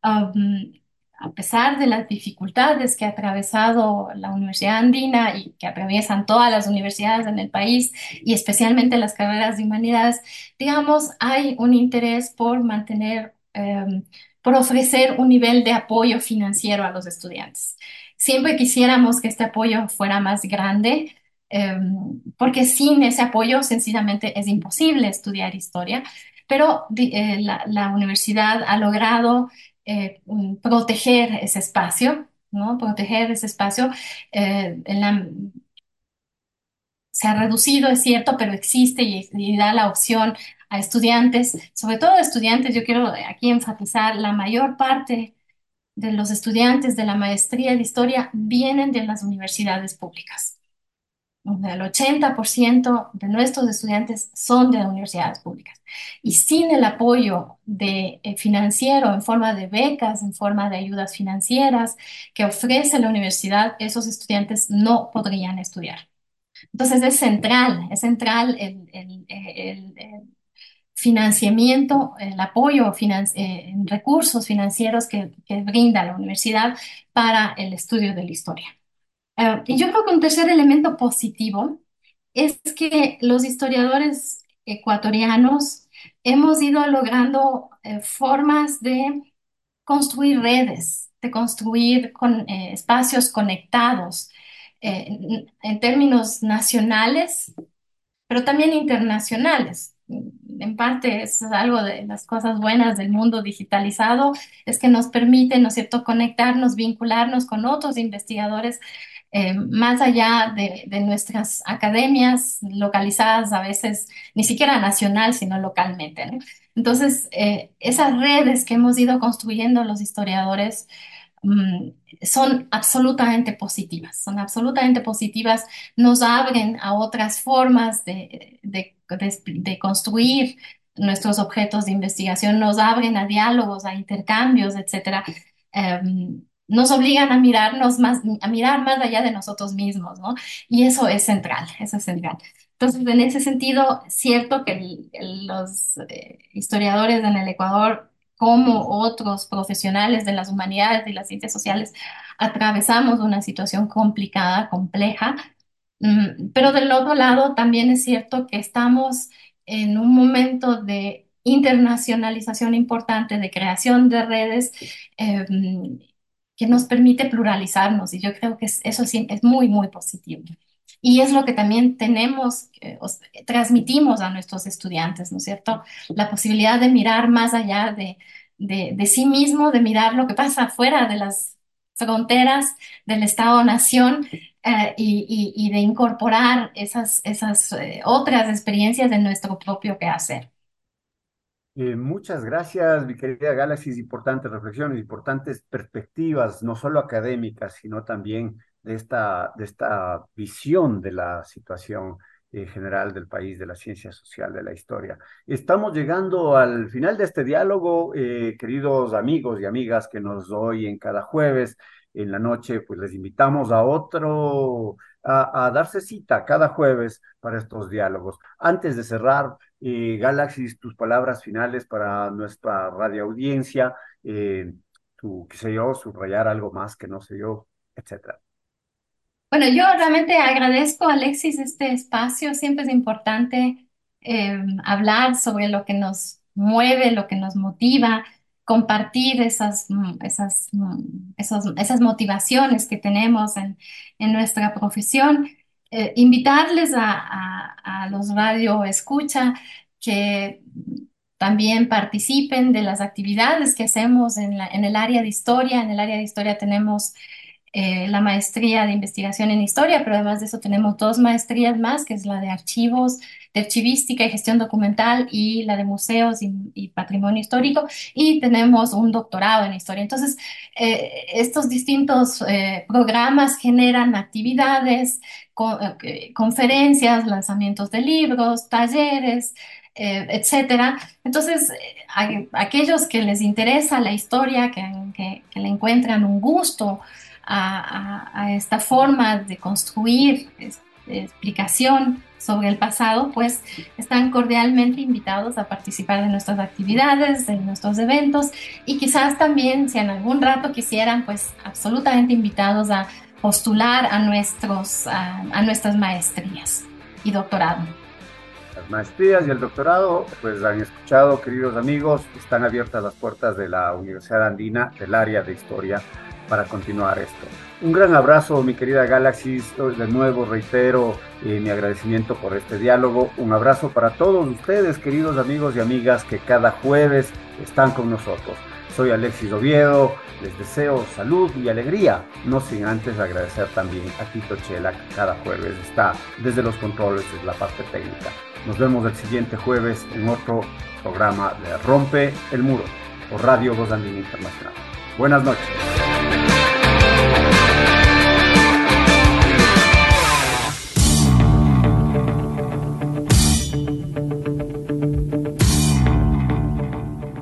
am, a pesar de las dificultades que ha atravesado la Universidad Andina y que atraviesan todas las universidades en el país y especialmente las carreras de humanidades, digamos, hay un interés por mantener, em, por ofrecer un nivel de apoyo financiero a los estudiantes. Siempre quisiéramos que este apoyo fuera más grande, eh, porque sin ese apoyo sencillamente es imposible estudiar historia, pero eh, la, universidad ha logrado eh, proteger ese espacio, ¿no? Proteger ese espacio eh, se ha reducido, es cierto, pero existe y, y, da la opción a estudiantes, sobre todo estudiantes, yo quiero aquí enfatizar, la mayor parte de los estudiantes de la maestría de historia vienen de las universidades públicas. El 80% de nuestros estudiantes son de universidades públicas. Y sin el apoyo de, eh, financiero en forma de becas, en forma de ayudas financieras que ofrece la universidad, esos estudiantes no podrían estudiar. Entonces es central, es central el, el, el, el financiamiento, el apoyo finan eh, recursos financieros que, que, brinda la universidad para el estudio de la historia. Uh, y yo creo que un tercer elemento positivo es que los historiadores ecuatorianos hemos ido logrando eh, formas de construir redes, de construir con, eh, espacios conectados eh, en términos nacionales, pero también internacionales en parte es algo de las cosas buenas del mundo digitalizado, es que nos permite, ¿no es cierto?, conectarnos, vincularnos con otros investigadores eh, más allá de, nuestras academias localizadas, a veces ni siquiera nacional, sino localmente. Entonces, eh, esas redes que hemos ido construyendo los historiadores mmm, son absolutamente positivas, son absolutamente positivas, nos abren a otras formas de, de construir nuestros objetos de investigación, nos abren a diálogos, a intercambios, etcétera. Um, nos obligan a mirarnos más, a mirar más allá de nosotros mismos, ¿no? Y eso es central, eso es central. Entonces, en ese sentido, cierto que los eh, historiadores en el Ecuador, como otros profesionales de las humanidades y las ciencias sociales, atravesamos una situación complicada, compleja, mm, pero del otro lado también es cierto que estamos en un momento de internacionalización importante, de creación de redes. Eh, que nos permite pluralizarnos y yo creo que eso sí es muy, muy positivo. Y es lo que también tenemos, eh, os, transmitimos a nuestros estudiantes, ¿no es cierto? La posibilidad de mirar más allá de, de, de sí mismo, de mirar lo que pasa afuera de las fronteras del Estado-Nación eh, y, y, y, de incorporar esas, esas eh, otras experiencias en nuestro propio quehacer. Eh, muchas gracias, mi querida Galaxy. Importantes reflexiones, importantes perspectivas, no solo académicas, sino también de esta, de esta visión de la situación eh, general del país, de la ciencia social, de la historia. Estamos llegando al final de este diálogo, eh, queridos amigos y amigas que nos oyen cada jueves en la noche, pues les invitamos a otro, a, darse cita cada jueves para estos diálogos. Antes de cerrar, eh, Galaxy, tus palabras finales para nuestra radio audiencia, eh, tu, qué sé yo, subrayar algo más que no sé yo, etcétera. Bueno, yo realmente agradezco, Alexis, este espacio. Siempre es importante eh, hablar sobre lo que nos mueve, lo que nos motiva, compartir esas, esas, esos, esas motivaciones que tenemos en, en nuestra profesión. Eh, invitarles a, a, a los radio escucha que también participen de las actividades que hacemos en, la, en, el área de historia. En el área de historia tenemos eh, la maestría de investigación en historia, pero además de eso tenemos dos maestrías más, que es la de archivos, de archivística y gestión documental y la de museos y, patrimonio histórico, y tenemos un doctorado en historia. Entonces, eh, estos distintos eh, programas generan actividades, con, conferencias, lanzamientos de libros, talleres, eh, etcétera. Entonces, aquellos que les interesa la historia, que, que, que le encuentran un gusto a, esta forma de construir explicación sobre el pasado, pues están cordialmente invitados a participar de nuestras actividades, de nuestros eventos y quizás también, si en algún rato quisieran, pues absolutamente invitados a postular a, nuestros, a nuestras maestrías y doctorado. Las maestrías y el doctorado, pues han escuchado, queridos amigos, están abiertas las puertas de la Universidad Andina del área de historia para continuar esto. Un gran abrazo, mi querida Galaxy. De nuevo reitero eh, mi agradecimiento por este diálogo. Un abrazo para todos ustedes, queridos amigos y amigas, que cada jueves están con nosotros. Soy Alexis Oviedo, les deseo salud y alegría, no sin antes agradecer también a Tito Chela, que cada jueves está desde los controles, de la parte técnica. Nos vemos el siguiente jueves en otro programa de Rompe el Muro por Radio Voz Andina Internacional. Buenas noches.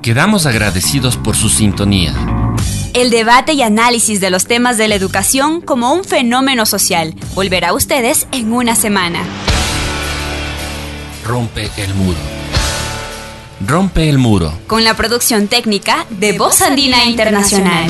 Quedamos agradecidos por su sintonía. El debate y análisis de los temas de la educación como un fenómeno social volverá a ustedes en una semana. Rompe el muro. Rompe el muro. Con la producción técnica de Voz Andina Internacional.